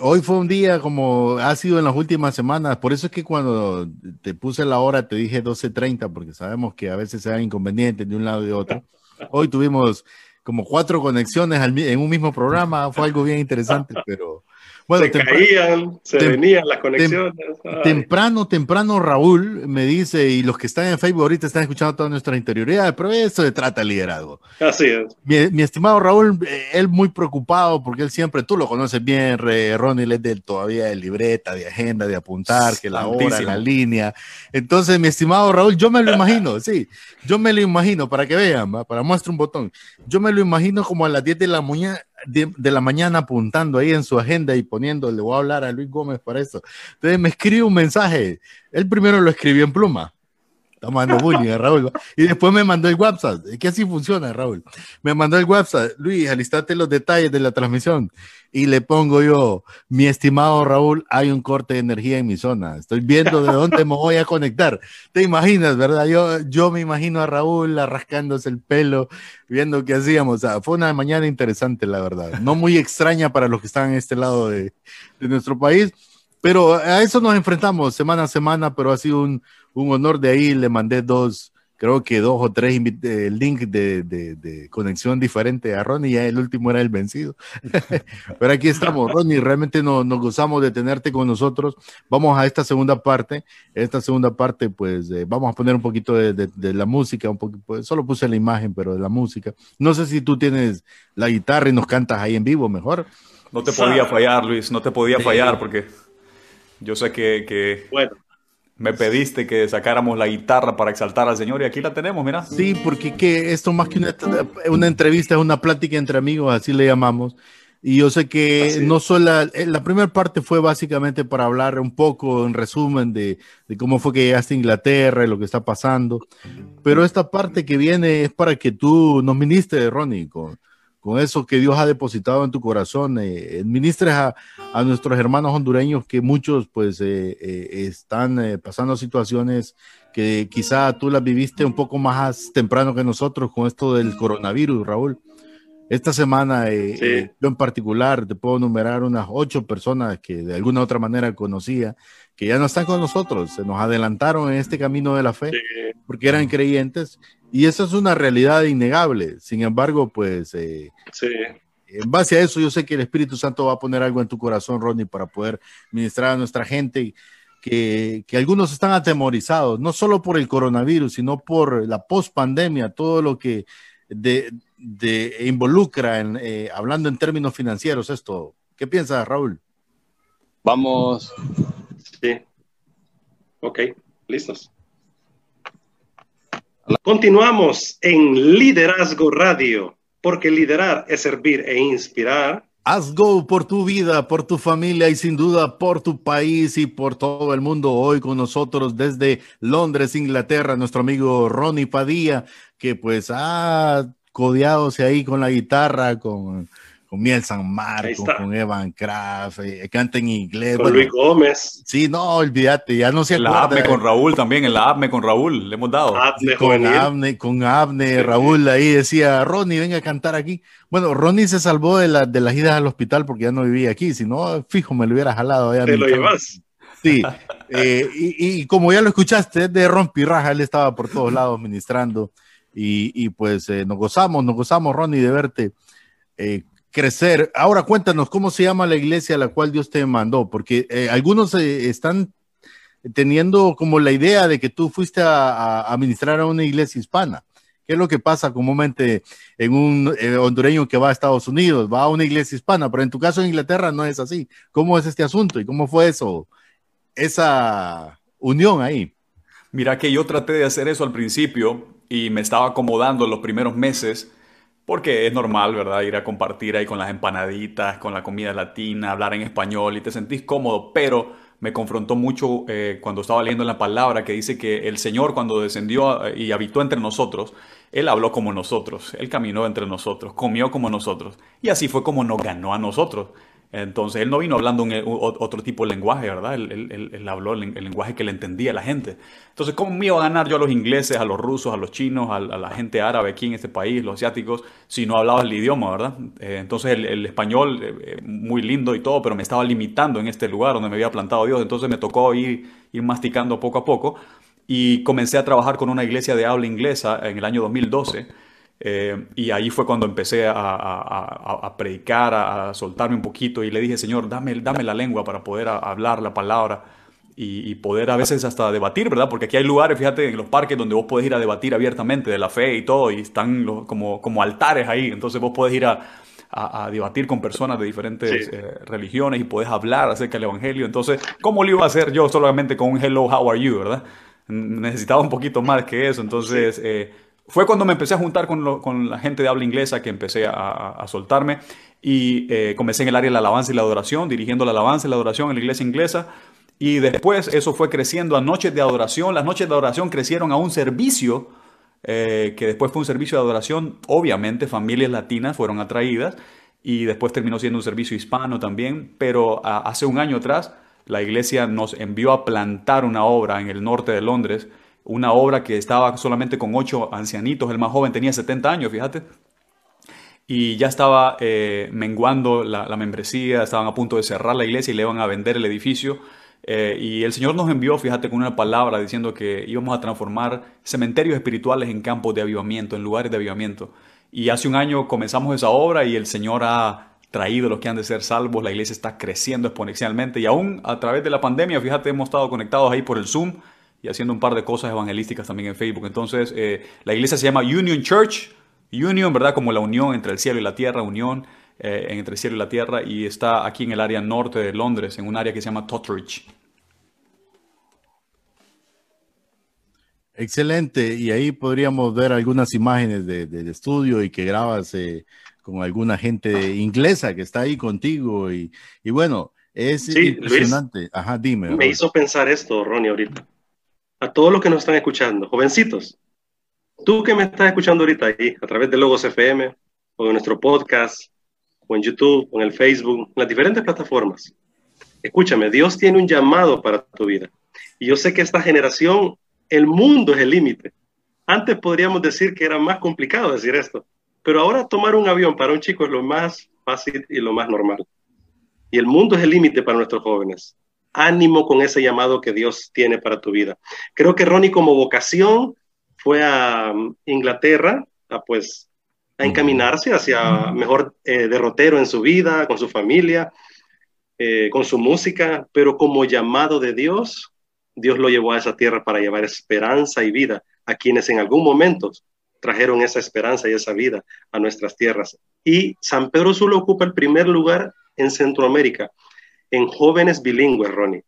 hoy fue un día como ha sido en las últimas semanas, por eso es que cuando te puse la hora te dije 12.30, porque sabemos que a veces se dan inconvenientes de un lado y de otro. Hoy tuvimos como cuatro conexiones en un mismo programa, fue algo bien interesante, pero bueno, se caían, se venían las conexiones. Temprano, temprano Raúl me dice, y los que están en Facebook ahorita están escuchando toda nuestra interioridad, pero eso se trata de liderazgo. Así es. Mi, estimado Raúl, eh, él muy preocupado porque él siempre, tú lo conoces bien, Ronnie, él es de, todavía de libreta, de agenda, de apuntar, que la hora, la línea. Entonces, mi estimado Raúl, yo me lo imagino, sí, yo me lo imagino, para que vean, para muestra un botón, yo me lo imagino como a las 10 de la mañana de, la mañana apuntando ahí en su agenda y poniendo, le voy a hablar a Luis Gómez para eso. Entonces me escribe un mensaje. Él primero lo escribió en pluma. Estamos bullying a Raúl. Y después me mandó el WhatsApp. Es que así funciona, Raúl. Me mandó el WhatsApp. Luis, alistate los detalles de la transmisión. Y le pongo yo, mi estimado Raúl, hay un corte de energía en mi zona. Estoy viendo de dónde me voy a conectar. Te imaginas, ¿verdad? Yo, yo me imagino a Raúl arrascándose el pelo, viendo qué hacíamos. fue una mañana interesante, la verdad. No muy extraña para los que están en este lado de, de nuestro país. Pero a eso nos enfrentamos semana a semana, pero ha sido un, un honor de ahí. Le mandé dos, creo que dos o tres eh, link de, de, conexión diferente a Ronnie, ya el último era el vencido. Pero aquí estamos, Ronnie, realmente nos, nos, gozamos de tenerte con nosotros. Vamos a esta segunda parte. Esta segunda parte, pues eh, vamos a poner un poquito de, la música, un poquito, pues, solo puse la imagen, pero de la música. No sé si tú tienes la guitarra y nos cantas ahí en vivo mejor. No te podía fallar, Luis, no te podía fallar porque yo sé que, que... Bueno me pediste que sacáramos la guitarra para exaltar al Señor y aquí la tenemos, mira. Sí, porque que esto más que una, una entrevista es una plática entre amigos, así le llamamos. Y yo sé que no solo la, eh, la, primera parte fue básicamente para hablar un poco en resumen de, de, cómo fue que llegaste a Inglaterra y lo que está pasando, pero esta parte que viene es para que tú nos ministres, Ronnie, con, con eso que Dios ha depositado en tu corazón, eh, administres a, a, nuestros hermanos hondureños que muchos pues eh, eh, están pasando situaciones que quizá tú las viviste un poco más temprano que nosotros con esto del coronavirus, Raúl. Esta semana, yo en particular, te puedo numerar unas ocho personas que de alguna u otra manera conocía, que ya no están con nosotros, se nos adelantaron en este camino de la fe, porque eran creyentes y esa es una realidad innegable. Sin embargo, pues eh, en base a eso yo sé que el Espíritu Santo va a poner algo en tu corazón, Ronnie, para poder ministrar a nuestra gente que, algunos están atemorizados, no solo por el coronavirus, sino por la post-pandemia, todo lo que de, involucra, en, eh, hablando en términos financieros, esto. ¿Qué piensas, Raúl? Vamos. Sí. Ok, listos. Continuamos en Liderazgo Radio, porque liderar es servir e inspirar. Haz go por tu vida, por tu familia y sin duda por tu país y por todo el mundo. Hoy con nosotros desde Londres, Inglaterra, nuestro amigo Ronnie Padilla, que pues ha codeado ahí con la guitarra, con con Miel San Marco, con Evan Kraft, eh, canta en inglés. Con Luis Gómez. Sí, no, olvídate, ya no se La Abne con Raúl también, en la Abne con Raúl, le hemos dado. con Abne, con Abne, Raúl ahí decía, Ronnie, venga a cantar aquí. Bueno, Ronnie se salvó de, la, de las idas al hospital porque ya no vivía aquí, si no, fijo, me lo hubiera jalado. Allá ¿Te lo llevas? Sí, eh, y, como ya lo escuchaste, de rompirraja, él estaba por todos lados ministrando y, y pues eh, nos gozamos, nos gozamos, Ronnie, de verte crecer. Ahora cuéntanos, ¿cómo se llama la iglesia a la cual Dios te mandó? Porque eh, algunos eh, están teniendo como la idea de que tú fuiste a, a, ministrar a una iglesia hispana. ¿Qué es lo que pasa comúnmente en un eh, hondureño que va a Estados Unidos? Va a una iglesia hispana, pero en tu caso en Inglaterra no es así. ¿Cómo es este asunto y cómo fue eso, esa unión ahí? Mira que yo traté de hacer eso al principio y me estaba acomodando los primeros meses porque es normal, ¿verdad? Ir a compartir ahí con las empanaditas, con la comida latina, hablar en español y te sentís cómodo, pero me confrontó mucho eh, cuando estaba leyendo la palabra que dice que el Señor cuando descendió eh, y habitó entre nosotros, Él habló como nosotros, Él caminó entre nosotros, comió como nosotros. Y así fue como nos ganó a nosotros. Entonces, él no vino hablando otro tipo de lenguaje, ¿verdad? Él, habló el, lenguaje que le entendía la gente. Entonces, ¿cómo me iba a ganar yo a los ingleses, a los rusos, a los chinos, a, la gente árabe aquí en este país, los asiáticos, si no hablaba el idioma, ¿verdad? Eh, entonces, el, español, eh, eh, muy lindo y todo, pero me estaba limitando en este lugar donde me había plantado Dios. Entonces, me tocó ir, ir masticando poco a poco y comencé a trabajar con una iglesia de habla inglesa en el año 2012 eh, y ahí fue cuando empecé a, predicar, a, soltarme un poquito y le dije, Señor, dame, dame la lengua para poder hablar la palabra y, poder a veces hasta debatir, ¿verdad? Porque aquí hay lugares, fíjate, en los parques donde vos podés ir a debatir abiertamente de la fe y todo, y están como, como altares ahí, entonces vos podés ir a, debatir con personas de diferentes eh, religiones y podés hablar acerca del Evangelio. Entonces, ¿cómo lo iba a hacer yo solamente con un hello, how are you, ¿verdad? Necesitaba un poquito más que eso, entonces... Eh, fue cuando me empecé a juntar con, la gente de habla inglesa que empecé a, soltarme y eh, comencé en el área de la alabanza y la adoración, dirigiendo la alabanza y la adoración en la iglesia inglesa. Y después eso fue creciendo a noches de adoración. Las noches de adoración crecieron a un servicio, eh, que después fue un servicio de adoración. Obviamente familias latinas fueron atraídas y después terminó siendo un servicio hispano también. Pero hace un año atrás la iglesia nos envió a plantar una obra en el norte de Londres una obra que estaba solamente con ocho ancianitos, el más joven tenía 70 años, fíjate, y ya estaba eh, menguando la, membresía, estaban a punto de cerrar la iglesia y le iban a vender el edificio. Eh, y el Señor nos envió, fíjate, con una palabra diciendo que íbamos a transformar cementerios espirituales en campos de avivamiento, en lugares de avivamiento. Y hace un año comenzamos esa obra y el Señor ha traído los que han de ser salvos, la iglesia está creciendo exponencialmente y aún a través de la pandemia, fíjate, hemos estado conectados ahí por el Zoom y haciendo un par de cosas evangelísticas también en Facebook. Entonces, eh, la iglesia se llama Union Church, Union, ¿verdad? Como la unión entre el cielo y la tierra, unión eh, entre el cielo y la tierra, y está aquí en el área norte de Londres, en un área que se llama Totteridge. Excelente, y ahí podríamos ver algunas imágenes de, estudio y que grabas eh, con alguna gente inglesa que está ahí contigo, y, bueno, es impresionante. Ajá, dime. Me hizo pensar esto, Ronnie, ahorita a todos los que nos están escuchando, jovencitos, tú que me estás escuchando ahorita ahí, a través de Logos FM, o de nuestro podcast, o en YouTube, o en el Facebook, en las diferentes plataformas, escúchame, Dios tiene un llamado para tu vida. Y yo sé que esta generación, el mundo es el límite. Antes podríamos decir que era más complicado decir esto, pero ahora tomar un avión para un chico es lo más fácil y lo más normal. Y el mundo es el límite para nuestros jóvenes ánimo con ese llamado que Dios tiene para tu vida. Creo que Ronnie como vocación fue a um, Inglaterra a pues a encaminarse hacia mejor eh, derrotero en su vida, con su familia, eh, con su música, pero como llamado de Dios Dios lo llevó a esa tierra para llevar esperanza y vida a quienes en algún momento trajeron esa esperanza y esa vida a nuestras tierras. Y San Pedro Sula ocupa el primer lugar en Centroamérica en jóvenes bilingües, Ronnie.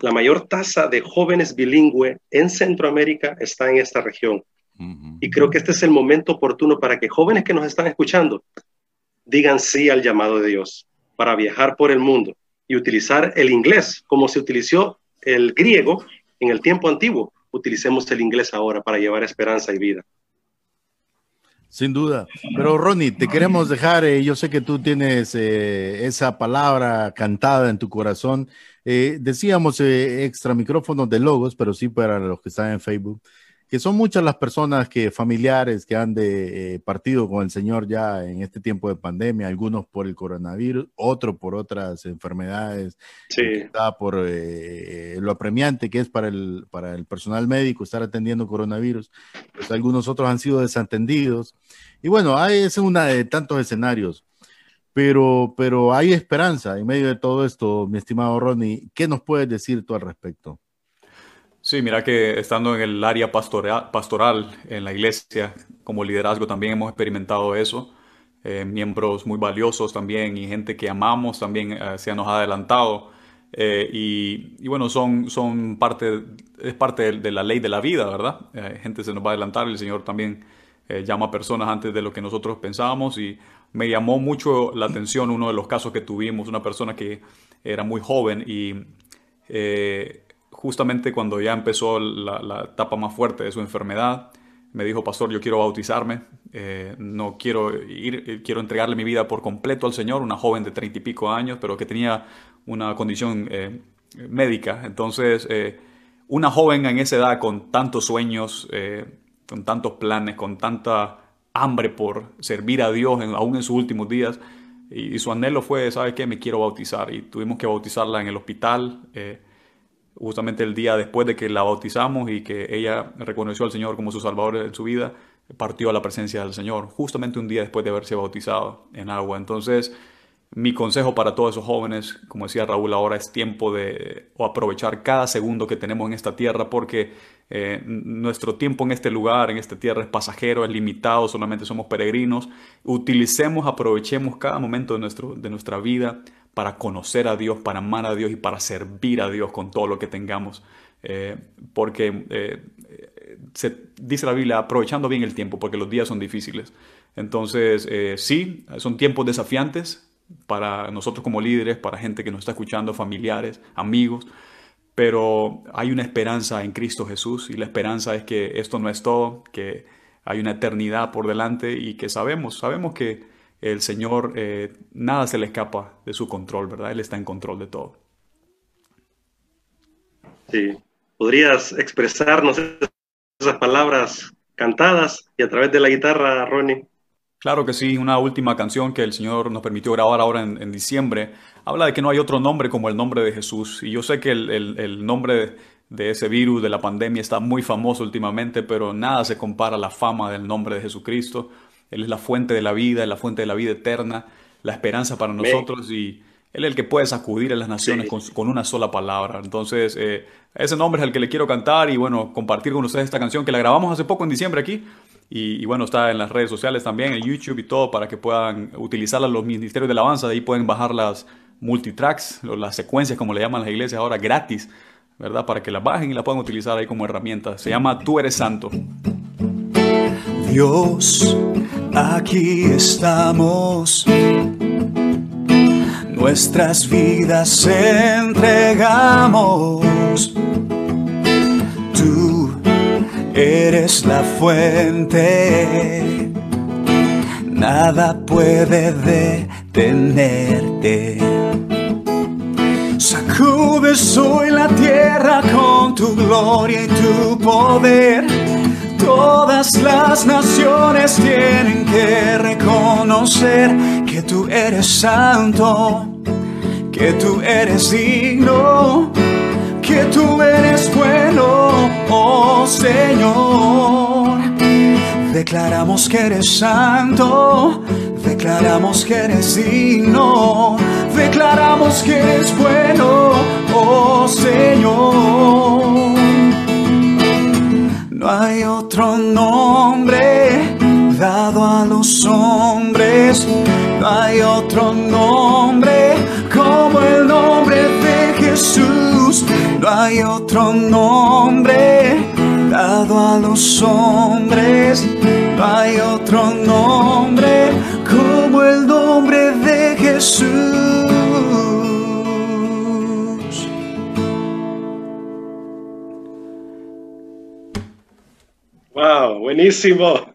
La mayor tasa de jóvenes bilingües en Centroamérica está en esta región. Y creo que este es el momento oportuno para que jóvenes que nos están escuchando digan sí al llamado de Dios para viajar por el mundo y utilizar el inglés como se utilizó el griego en el tiempo antiguo. Utilicemos el inglés ahora para llevar esperanza y vida. Sin duda. Pero Ronnie, te queremos dejar, eh, yo sé que tú tienes eh, esa palabra cantada en tu corazón. Eh, decíamos extra micrófonos de logos, pero sí para los que están en Facebook que son muchas las personas que familiares que han de, eh, partido con el Señor ya en este tiempo de pandemia, algunos por el coronavirus, otros por otras enfermedades, sí. por eh, lo apremiante que es para el, para el personal médico estar atendiendo coronavirus, pues algunos otros han sido desatendidos. Y bueno, hay, es una de tantos escenarios. Pero, pero hay esperanza en medio de todo esto, mi estimado Ronnie. ¿Qué nos puedes decir tú al respecto? Sí, mira que estando en el área pastoral, en la iglesia, como liderazgo también hemos experimentado eso. Eh, miembros muy valiosos también y gente que amamos también eh, se nos ha adelantado. Eh, y, bueno, son, son parte, es parte de, la ley de la vida, ¿verdad? gente se nos va a adelantar, el Señor también llama a personas antes de lo que nosotros pensábamos y me llamó mucho la atención uno de los casos que tuvimos, una persona que era muy joven y justamente cuando ya empezó la, etapa más fuerte de su enfermedad, me dijo, pastor, yo quiero bautizarme, eh, no quiero ir, eh, quiero entregarle mi vida por completo al Señor, una joven de treinta y pico años, pero que tenía una condición eh, médica. Entonces, una joven en esa edad con tantos sueños, con tantos planes, con tanta hambre por servir a Dios aún en sus últimos días, y, su anhelo fue, ¿sabe qué? Me quiero bautizar. Y tuvimos que bautizarla en el hospital justamente el día después de que la bautizamos y que ella reconoció al Señor como su Salvador en su vida, partió a la presencia del Señor, justamente un día después de haberse bautizado en agua. Entonces, mi consejo para todos esos jóvenes, como decía Raúl ahora, es tiempo de aprovechar cada segundo que tenemos en esta tierra porque eh, nuestro tiempo en este lugar, en esta tierra es pasajero, es limitado, solamente somos peregrinos. Utilicemos, aprovechemos cada momento de, nuestro, de nuestra vida para conocer a Dios, para amar a Dios y para servir a Dios con todo lo que tengamos. Eh, porque eh, se dice la Biblia, aprovechando bien el tiempo, porque los días son difíciles. Entonces, eh, sí, son tiempos desafiantes para nosotros como líderes, para gente que nos está escuchando, familiares, amigos, pero hay una esperanza en Cristo Jesús y la esperanza es que esto no es todo, que hay una eternidad por delante y que sabemos, sabemos que el Señor, eh, nada se le escapa de su control, ¿verdad? Él está en control de todo. Sí, podrías expresarnos esas palabras cantadas y a través de la guitarra, Ronnie. Claro que sí, una última canción que el Señor nos permitió grabar ahora en, diciembre, habla de que no hay otro nombre como el nombre de Jesús. Y yo sé que el, el nombre de ese virus, de la pandemia, está muy famoso últimamente, pero nada se compara a la fama del nombre de Jesucristo. Él es la fuente de la vida, es la fuente de la vida eterna, la esperanza para nosotros y Él es el que puede sacudir a las naciones con, una sola palabra. Entonces, eh, ese nombre es el que le quiero cantar y bueno, compartir con ustedes esta canción que la grabamos hace poco en diciembre aquí. Y, bueno, está en las redes sociales también, en YouTube y todo, para que puedan utilizarla los ministerios de alabanza. De ahí pueden bajar las multitracks, las secuencias, como le llaman las iglesias ahora, gratis, ¿verdad? Para que las bajen y la puedan utilizar ahí como herramienta. Se llama Tú eres santo. Dios, aquí estamos. Nuestras vidas entregamos. Tú eres la fuente. Nada puede detenerte. Sacudes hoy la tierra con tu gloria y tu poder Todas las naciones tienen que reconocer que tú eres santo, que tú eres digno, que tú eres bueno, oh Señor. Declaramos que eres santo, declaramos que eres digno, declaramos que eres bueno, oh Señor. No hay otro nombre dado a los hombres, no hay otro nombre como el nombre de Jesús, no hay otro nombre dado a los hombres, no hay otro nombre como el nombre de Jesús. Wow, buenísimo.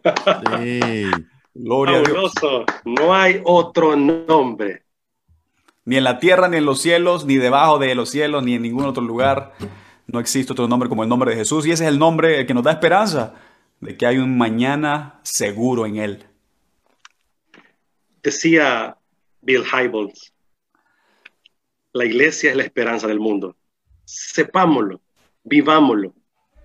Sí. Gloria a Dios. Fabuloso. No hay otro nombre. Ni en la tierra, ni en los cielos, ni debajo de los cielos, ni en ningún otro lugar. No existe otro nombre como el nombre de Jesús. Y ese es el nombre que nos da esperanza de que hay un mañana seguro en Él. Decía Bill Hybels, la iglesia es la esperanza del mundo. Sepámoslo, vivámoslo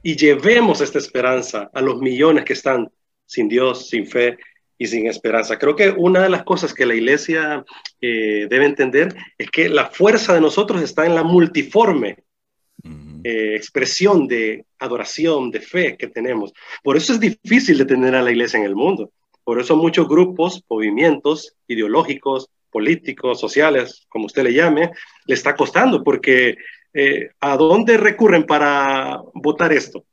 y llevemos esta esperanza a los millones que están sin Dios, sin fe y sin esperanza. Creo que una de las cosas que la iglesia eh, debe entender es que la fuerza de nosotros está en la multiforme eh, expresión de adoración, de fe que tenemos. Por eso es difícil de tener a la iglesia en el mundo. Por eso muchos grupos, movimientos ideológicos, políticos, sociales, como usted le llame, le está costando, porque eh, ¿a dónde recurren para votar esto?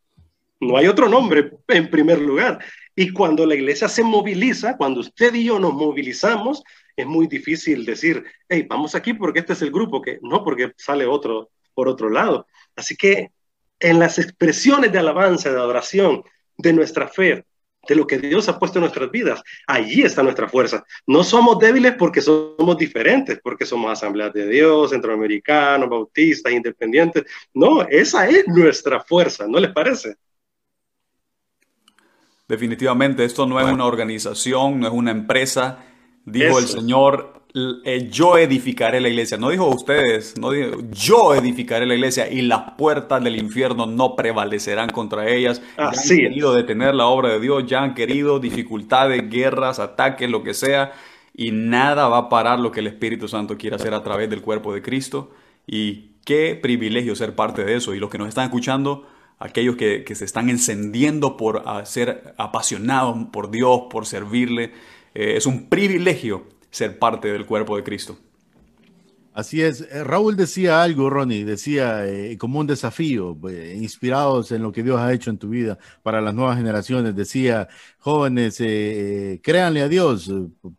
No hay otro nombre en primer lugar. Y cuando la iglesia se moviliza, cuando usted y yo nos movilizamos, es muy difícil decir, hey, vamos aquí porque este es el grupo, que no porque sale otro por otro lado. Así que en las expresiones de alabanza, de adoración, de nuestra fe, de lo que Dios ha puesto en nuestras vidas, allí está nuestra fuerza. No somos débiles porque somos diferentes, porque somos asambleas de Dios, centroamericanos, bautistas, independientes. No, esa es nuestra fuerza, ¿no les parece? Definitivamente, esto no es una organización, no es una empresa. Dijo el. Señor, yo edificaré la iglesia. No dijo ustedes, no dijo, yo edificaré la iglesia y las puertas del infierno no prevalecerán contra ellas. Ya Así han es. querido detener la obra de Dios, ya han querido dificultades, guerras, ataques, lo que sea. Y nada va a parar lo que el Espíritu Santo quiere hacer a través del cuerpo de Cristo. Y qué privilegio ser parte de eso. Y los que nos están escuchando, aquellos que, que se están encendiendo por ser apasionados por Dios, por servirle, eh, es un privilegio ser parte del cuerpo de Cristo. Así es. Eh, Raúl decía algo, Ronnie, decía eh, como un desafío, eh, inspirados en lo que Dios ha hecho en tu vida para las nuevas generaciones. Decía, jóvenes, eh, créanle a Dios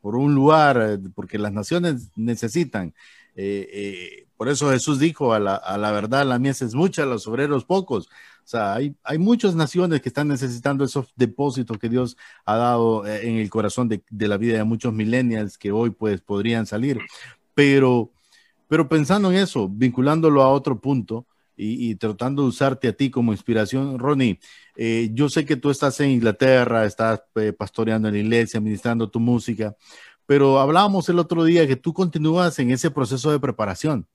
por un lugar, porque las naciones necesitan. Por eso Jesús dijo, a la, a la verdad la mies es mucha, los obreros pocos. O sea, hay, hay muchas naciones que están necesitando esos depósitos que Dios ha dado eh, en el corazón de, de la vida de muchos millennials que hoy pues podrían salir. Pero pero pensando en eso, vinculándolo a otro punto y, y tratando de usarte a ti como inspiración, Ronnie, eh, yo sé que tú estás en Inglaterra, estás eh, pastoreando en la iglesia, ministrando tu música, pero hablábamos el otro día que tú continúas en ese proceso de preparación,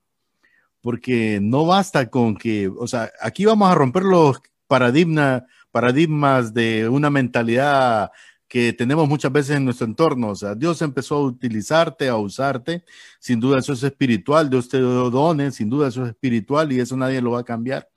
porque no basta con que, o sea, aquí vamos a romper los paradigma, paradigmas de una mentalidad que tenemos muchas veces en nuestro entorno. O sea, Dios empezó a utilizarte, a usarte. Sin duda eso es espiritual. Dios te dio dones, sin duda eso es espiritual y eso nadie lo va a cambiar.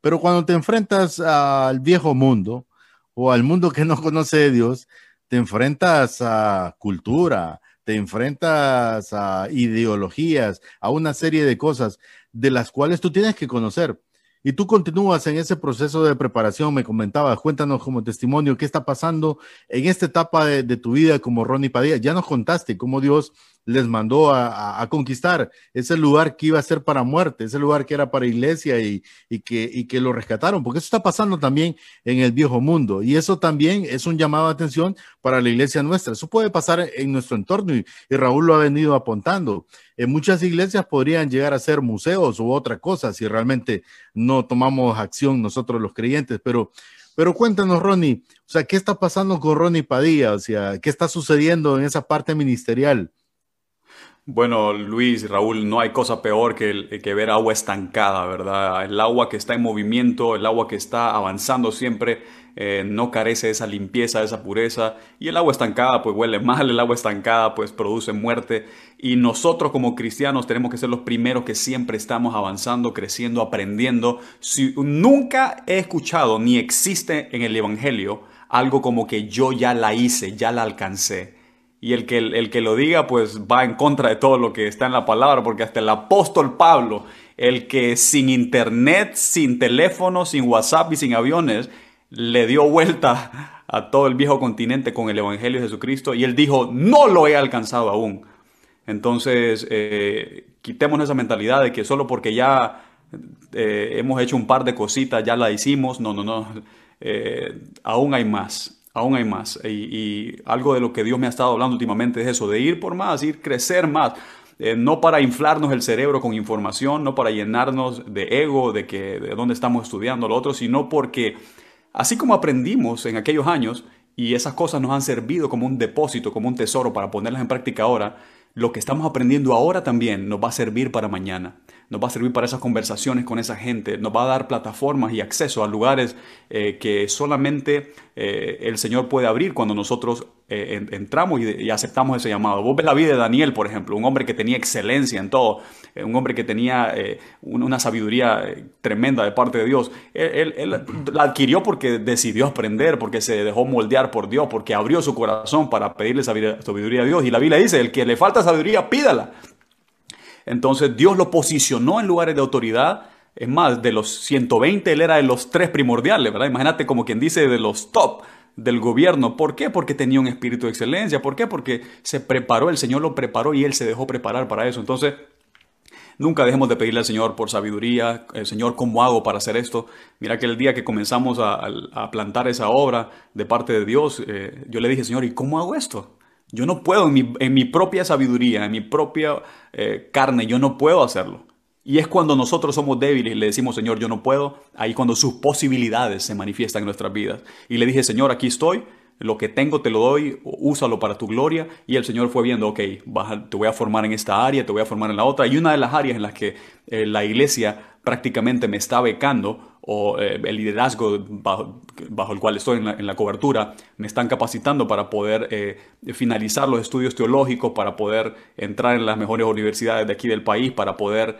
Pero cuando te enfrentas al viejo mundo o al mundo que no conoce de Dios, te enfrentas a cultura, te enfrentas a ideologías, a una serie de cosas de las cuales tú tienes que conocer. Y tú continúas en ese proceso de preparación, me comentabas, cuéntanos como testimonio qué está pasando en esta etapa de, de tu vida como Ronnie Padilla. Ya nos contaste cómo Dios les mandó a, conquistar ese lugar que iba a ser para muerte, ese lugar que era para iglesia y, que, lo rescataron, porque eso está pasando también en el viejo mundo y eso también es un llamado de atención para la iglesia nuestra. Eso puede pasar en nuestro entorno y, Raúl lo ha venido apuntando. En muchas iglesias podrían llegar a ser museos u otra cosa si realmente no tomamos acción nosotros los creyentes, pero pero cuéntanos, Ronnie, o sea, ¿qué está pasando con Ronnie Padilla? O sea, ¿qué está sucediendo en esa parte ministerial? Bueno, Luis, Raúl, no hay cosa peor que, que, ver agua estancada, ¿verdad? El agua que está en movimiento, el agua que está avanzando siempre, eh, no carece de esa limpieza, de esa pureza. Y el agua estancada, pues huele mal, el agua estancada, pues produce muerte. Y nosotros como cristianos tenemos que ser los primeros que siempre estamos avanzando, creciendo, aprendiendo. Si, nunca he escuchado ni existe en el Evangelio algo como que yo ya la hice, ya la alcancé. Y el que, el que lo diga, pues va en contra de todo lo que está en la palabra, porque hasta el apóstol Pablo, el que sin internet, sin teléfono, sin WhatsApp y sin aviones, le dio vuelta a todo el viejo continente con el Evangelio de Jesucristo y él dijo, no lo he alcanzado aún. Entonces, eh, quitemos esa mentalidad de que solo porque ya eh, hemos hecho un par de cositas, ya la hicimos. No, no, no. Eh, aún hay más aún hay más. Y, algo de lo que Dios me ha estado hablando últimamente es eso, de ir por más, ir crecer más. Eh, no para inflarnos el cerebro con información, no para llenarnos de ego, de que de dónde estamos estudiando lo otro, sino porque así como aprendimos en aquellos años y esas cosas nos han servido como un depósito, como un tesoro para ponerlas en práctica ahora, lo que estamos aprendiendo ahora también nos va a servir para mañana nos va a servir para esas conversaciones con esa gente, nos va a dar plataformas y acceso a lugares eh, que solamente eh, el Señor puede abrir cuando nosotros eh, entramos y, aceptamos ese llamado. Vos ves la vida de Daniel, por ejemplo, un hombre que tenía excelencia en todo, un hombre que tenía una sabiduría tremenda de parte de Dios. Él, la adquirió porque decidió aprender, porque se dejó moldear por Dios, porque abrió su corazón para pedirle sabiduría a Dios. Y la Biblia dice, el que le falta sabiduría, pídala. Entonces Dios lo posicionó en lugares de autoridad. Es más, de los 120 él era de los tres primordiales, ¿verdad? Imagínate como quien dice de los top del gobierno. ¿Por qué? Porque tenía un espíritu de excelencia. ¿Por qué? Porque se preparó, el Señor lo preparó y él se dejó preparar para eso. Entonces, nunca dejemos de pedirle al Señor por sabiduría. El Señor, ¿cómo hago para hacer esto? Mira que el día que comenzamos a, plantar esa obra de parte de Dios, eh, yo le dije, Señor, ¿y cómo hago esto? Yo no puedo, en mi, propia sabiduría, en mi propia eh, carne, yo no puedo hacerlo. Y es cuando nosotros somos débiles y le decimos, Señor, yo no puedo, ahí cuando sus posibilidades se manifiestan en nuestras vidas. Y le dije, Señor, aquí estoy, lo que tengo te lo doy, úsalo para tu gloria. Y el Señor fue viendo, ok, te voy a formar en esta área, te voy a formar en la otra. Y una de las áreas en las que eh, la iglesia prácticamente me está becando o eh, el liderazgo bajo, el cual estoy en la, cobertura me están capacitando para poder eh, finalizar los estudios teológicos, para poder entrar en las mejores universidades de aquí del país, para poder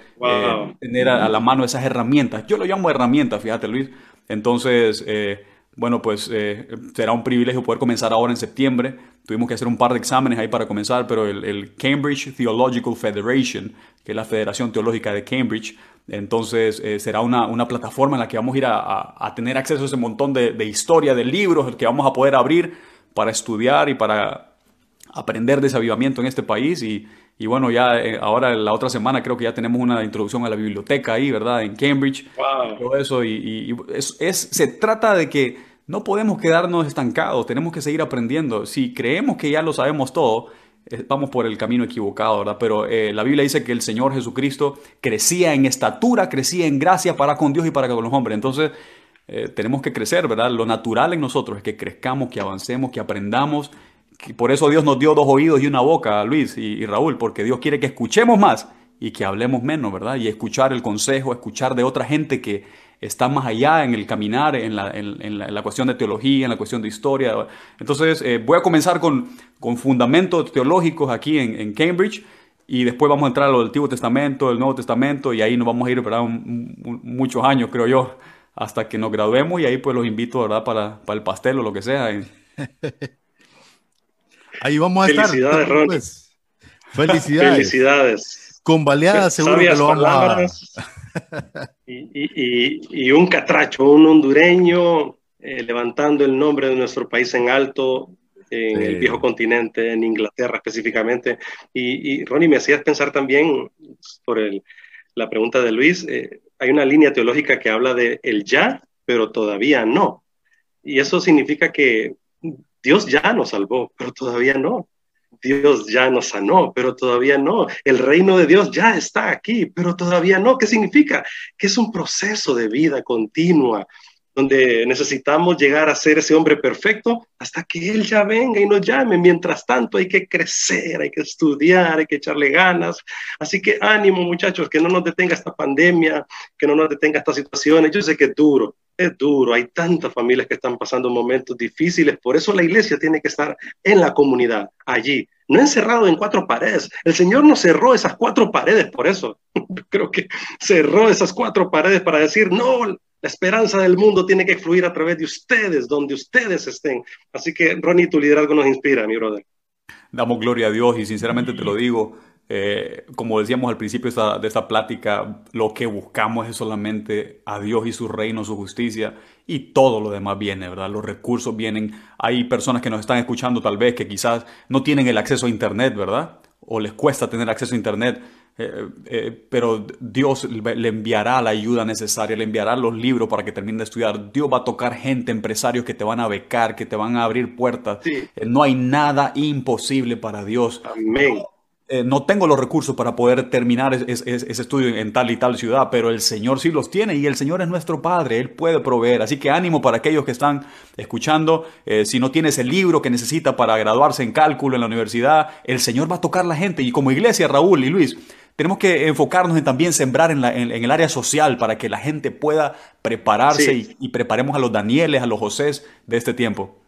tener a, la mano esas herramientas. Yo lo llamo herramientas, fíjate Luis. Entonces, bueno, pues eh, será un privilegio poder comenzar ahora en septiembre. Tuvimos que hacer un par de exámenes ahí para comenzar, pero el, Cambridge Theological Federation, que es la Federación Teológica de Cambridge, entonces eh, será una, una, plataforma en la que vamos a ir a, tener acceso a ese montón de, de historia, de libros que vamos a poder abrir para estudiar y para aprender de ese avivamiento en este país y, y bueno, ya eh, ahora la otra semana creo que ya tenemos una introducción a la biblioteca ahí, ¿verdad? En Cambridge. Todo eso. Y, es, se trata de que no podemos quedarnos estancados, tenemos que seguir aprendiendo. Si creemos que ya lo sabemos todo, vamos por el camino equivocado, ¿verdad? Pero eh, la Biblia dice que el Señor Jesucristo crecía en estatura, crecía en gracia para con Dios y para con los hombres. Entonces, tenemos que crecer, ¿verdad? Lo natural en nosotros es que crezcamos, que avancemos, que aprendamos por eso Dios nos dio dos oídos y una boca, Luis y, Raúl, porque Dios quiere que escuchemos más y que hablemos menos, ¿verdad? Y escuchar el consejo, escuchar de otra gente que está más allá en el caminar, en la, cuestión de teología, en la cuestión de historia. Entonces, eh, voy a comenzar con, con fundamentos teológicos aquí en, Cambridge y después vamos a entrar al Antiguo Testamento, el Nuevo Testamento y ahí nos vamos a ir, ¿verdad? muchos años, creo yo, hasta que nos graduemos y ahí pues los invito, ¿verdad? Para, para el pastel o lo que sea. Ahí vamos a Felicidades, estar. Pues. Felicidades. Felicidades. Con baleadas seguro que lo vamos a... y, un catracho, un hondureño eh, levantando el nombre de nuestro país en alto en el viejo continente, en Inglaterra específicamente. Y, Ronnie, me hacías pensar también por el, la pregunta de Luis, eh, hay una línea teológica que habla de el ya, pero todavía no. Y eso significa que Dios ya nos salvó, pero todavía no. Dios ya nos sanó, pero todavía no. El reino de Dios ya está aquí, pero todavía no. ¿Qué significa? Que es un proceso de vida continua donde necesitamos llegar a ser ese hombre perfecto hasta que Él ya venga y nos llame. Mientras tanto hay que crecer, hay que estudiar, hay que echarle ganas. Así que ánimo muchachos, que no nos detenga esta pandemia, que no nos detenga estas situaciones. Yo sé que es duro, es duro, hay tantas familias que están pasando momentos difíciles, por eso la iglesia tiene que estar en la comunidad, allí, no encerrado en cuatro paredes. El Señor no cerró esas cuatro paredes por eso. Creo que cerró esas cuatro paredes para decir, no, la esperanza del mundo tiene que fluir a través de ustedes, donde ustedes estén. Así que, Ronnie, tu liderazgo nos inspira, mi brother. Damos gloria a Dios y sinceramente te lo digo, eh, como decíamos al principio de esta, de esta, plática, lo que buscamos es solamente a Dios y su reino, su justicia, y todo lo demás viene, ¿verdad? Los recursos vienen. Hay personas que nos están escuchando tal vez que quizás no tienen el acceso a Internet, ¿verdad? O les cuesta tener acceso a Internet. Eh, eh, pero Dios le enviará la ayuda necesaria, le enviará los libros para que termine de estudiar. Dios va a tocar gente, empresarios que te van a becar, que te van a abrir puertas. Eh, no hay nada imposible para Dios. Amén. no tengo los recursos para poder terminar ese, estudio en tal y tal ciudad, pero el Señor sí los tiene y el Señor es nuestro Padre, Él puede proveer. Así que ánimo para aquellos que están escuchando. si no tienes el libro que necesita para graduarse en cálculo en la universidad, el Señor va a tocar la gente. Y como iglesia, Raúl y Luis, tenemos que enfocarnos en también sembrar en, el área social para que la gente pueda prepararse y, preparemos a los Danieles, a los Josés de este tiempo.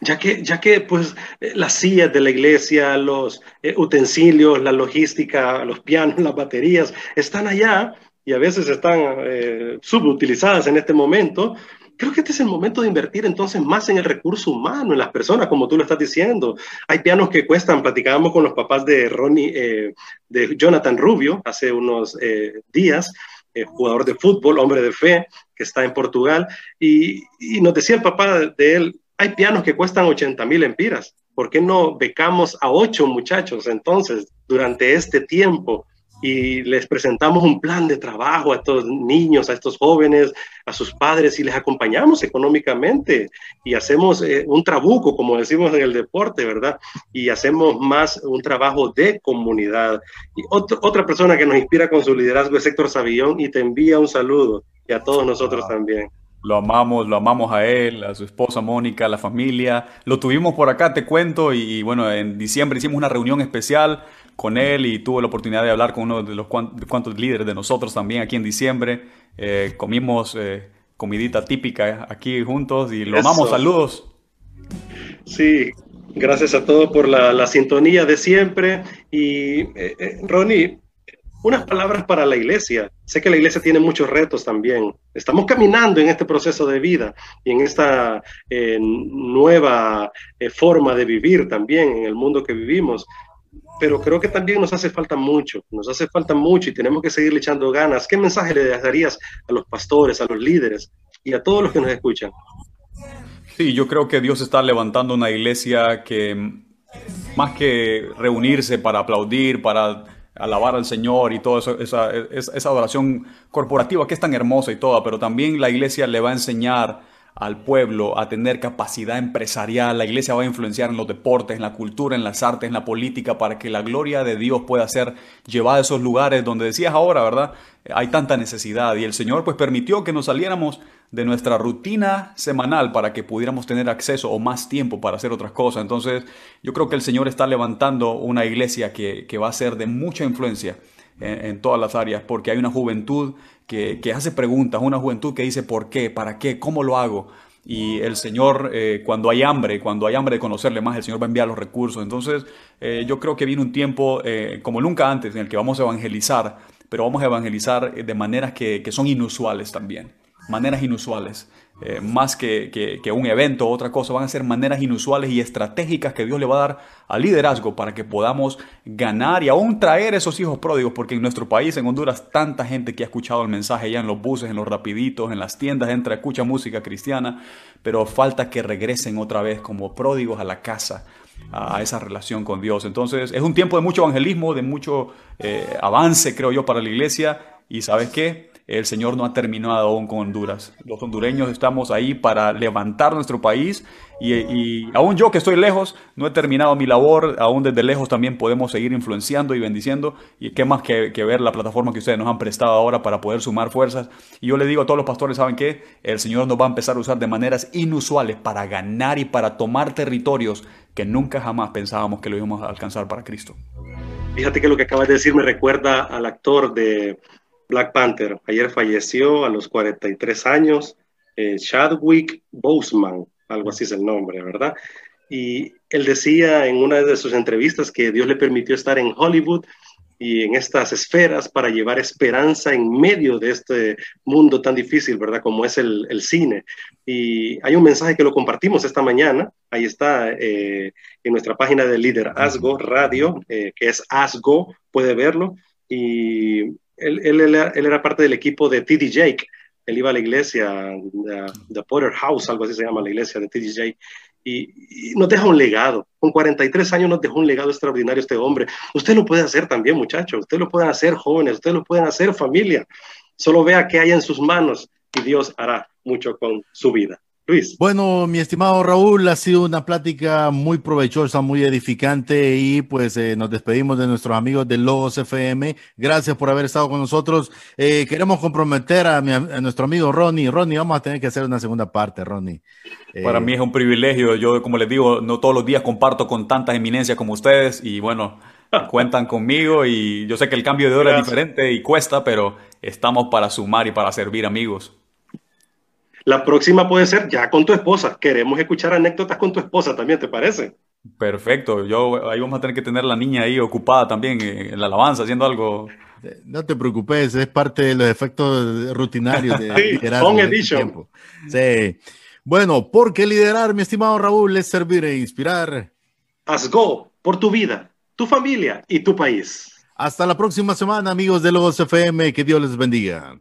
Ya que, ya que pues las sillas de la iglesia, los eh, utensilios, la logística, los pianos, las baterías, están allá y a veces están eh, subutilizadas en este momento, Creo que este es el momento de invertir entonces más en el recurso humano, en las personas, como tú lo estás diciendo. Hay pianos que cuestan, platicábamos con los papás de Ronnie, eh, de Jonathan Rubio hace unos eh, días, eh, jugador de fútbol, hombre de fe, que está en Portugal, y, y nos decía el papá de él, hay pianos que cuestan 80 mil empiras. ¿Por qué no becamos a ocho muchachos entonces durante este tiempo? Y les presentamos un plan de trabajo a estos niños, a estos jóvenes, a sus padres y les acompañamos económicamente y hacemos eh, un trabuco, como decimos en el deporte, ¿verdad? Y hacemos más un trabajo de comunidad. Y otra persona que nos inspira con su liderazgo es Héctor Savillón y te envía un saludo y a todos nosotros también. Lo amamos, lo amamos a él, a su esposa Mónica, a la familia. Lo tuvimos por acá, te cuento, y bueno, en diciembre hicimos una reunión especial con él y tuve la oportunidad de hablar con uno de los cuantos líderes de nosotros también aquí en diciembre. Eh, comimos eh, comidita típica aquí juntos y lo amamos. Saludos. Sí, gracias a todos por la, sintonía de siempre. Y eh, Ronnie, unas palabras para la iglesia. Sé que la iglesia tiene muchos retos también. Estamos caminando en este proceso de vida y en esta nueva forma de vivir también en el mundo que vivimos pero creo que también nos hace falta mucho, nos hace falta mucho y tenemos que seguir echando ganas. ¿Qué mensaje le darías a los pastores, a los líderes y a todos los que nos escuchan? Sí, yo creo que Dios está levantando una iglesia que más que reunirse para aplaudir, para alabar al Señor y toda esa, esa adoración corporativa que es tan hermosa y toda, pero también la iglesia le va a enseñar al pueblo a tener capacidad empresarial. La iglesia va a influenciar en los deportes, en la cultura, en las artes, en la política, para que la gloria de Dios pueda ser llevada a esos lugares donde decías ahora, ¿verdad? Hay tanta necesidad y el Señor pues permitió que nos saliéramos de nuestra rutina semanal para que pudiéramos tener acceso o más tiempo para hacer otras cosas. Entonces yo creo que el Señor está levantando una iglesia que, va a ser de mucha influencia en, todas las áreas, porque hay una juventud que, hace preguntas, una juventud que dice por qué, para qué, cómo lo hago. Y el Señor, eh, cuando hay hambre, cuando hay hambre de conocerle más, el Señor va a enviar los recursos. Entonces, eh, yo creo que viene un tiempo eh, como nunca antes en el que vamos a evangelizar, pero vamos a evangelizar de maneras que, que son inusuales también, maneras inusuales. Eh, más que, que, un evento o otra cosa, van a ser maneras inusuales y estratégicas que Dios le va a dar al liderazgo para que podamos ganar y aún traer esos hijos pródigos, porque en nuestro país, en Honduras, tanta gente que ha escuchado el mensaje ya en los buses, en los rapiditos, en las tiendas, entra, escucha música cristiana, pero falta que regresen otra vez como pródigos a la casa a esa relación con Dios. Entonces es un tiempo de mucho evangelismo, de mucho eh, avance, creo yo, para la iglesia. Y sabes qué? El Señor no ha terminado aún con Honduras. Los hondureños estamos ahí para levantar nuestro país y, aún yo que estoy lejos, no he terminado mi labor, aún desde lejos también podemos seguir influenciando y bendiciendo y qué más que, ver la plataforma que ustedes nos han prestado ahora para poder sumar fuerzas. Y yo le digo a todos los pastores, ¿saben qué? El Señor nos va a empezar a usar de maneras inusuales para ganar y para tomar territorios que nunca jamás pensábamos que lo íbamos a alcanzar para Cristo. Fíjate que lo que acabas de decir me recuerda al actor de Black Panther. Ayer falleció a los 43 años, eh, Chadwick Boseman, algo así es el nombre, ¿verdad? Y él decía en una de sus entrevistas que Dios le permitió estar en Hollywood y en estas esferas para llevar esperanza en medio de este mundo tan difícil, ¿verdad? Como es el, cine. Y hay un mensaje que lo compartimos esta mañana, ahí está eh, en nuestra página de líder Asgo Radio, eh, que es Asgo, puede verlo. Y él, era parte del equipo de T.D. Jake. Él iba a la iglesia, the, Potter House, algo así se llama la iglesia de T.D. Jake. Y, nos deja un legado. Con 43 años nos dejó un legado extraordinario este hombre. Usted lo puede hacer también, muchachos. Usted lo pueden hacer jóvenes, usted lo pueden hacer familia. Solo vea qué hay en sus manos y Dios hará mucho con su vida. Bueno, mi estimado Raúl, ha sido una plática muy provechosa, muy edificante y pues eh, nos despedimos de nuestros amigos de Logos FM. Gracias por haber estado con nosotros. Eh, queremos comprometer a, nuestro amigo Ronnie. Ronnie, vamos a tener que hacer una segunda parte, Ronnie. Para eh, mí es un privilegio. Yo, como les digo, no todos los días comparto con tantas eminencias como ustedes y bueno, cuentan conmigo y yo sé que el cambio de hora es diferente y cuesta, pero estamos para sumar y para servir amigos. La próxima puede ser ya con tu esposa. Queremos escuchar anécdotas con tu esposa también, ¿te parece? Perfecto. Yo ahí vamos a tener que tener la niña ahí ocupada también en la alabanza, haciendo algo. No te preocupes, es parte de los efectos rutinarios de liderazgo. Edition. Sí. Bueno, porque liderar, mi estimado Raúl, es servir e inspirar. Haz go por tu vida, tu familia y tu país. Hasta la próxima semana, amigos de Logos FM. Que Dios les bendiga.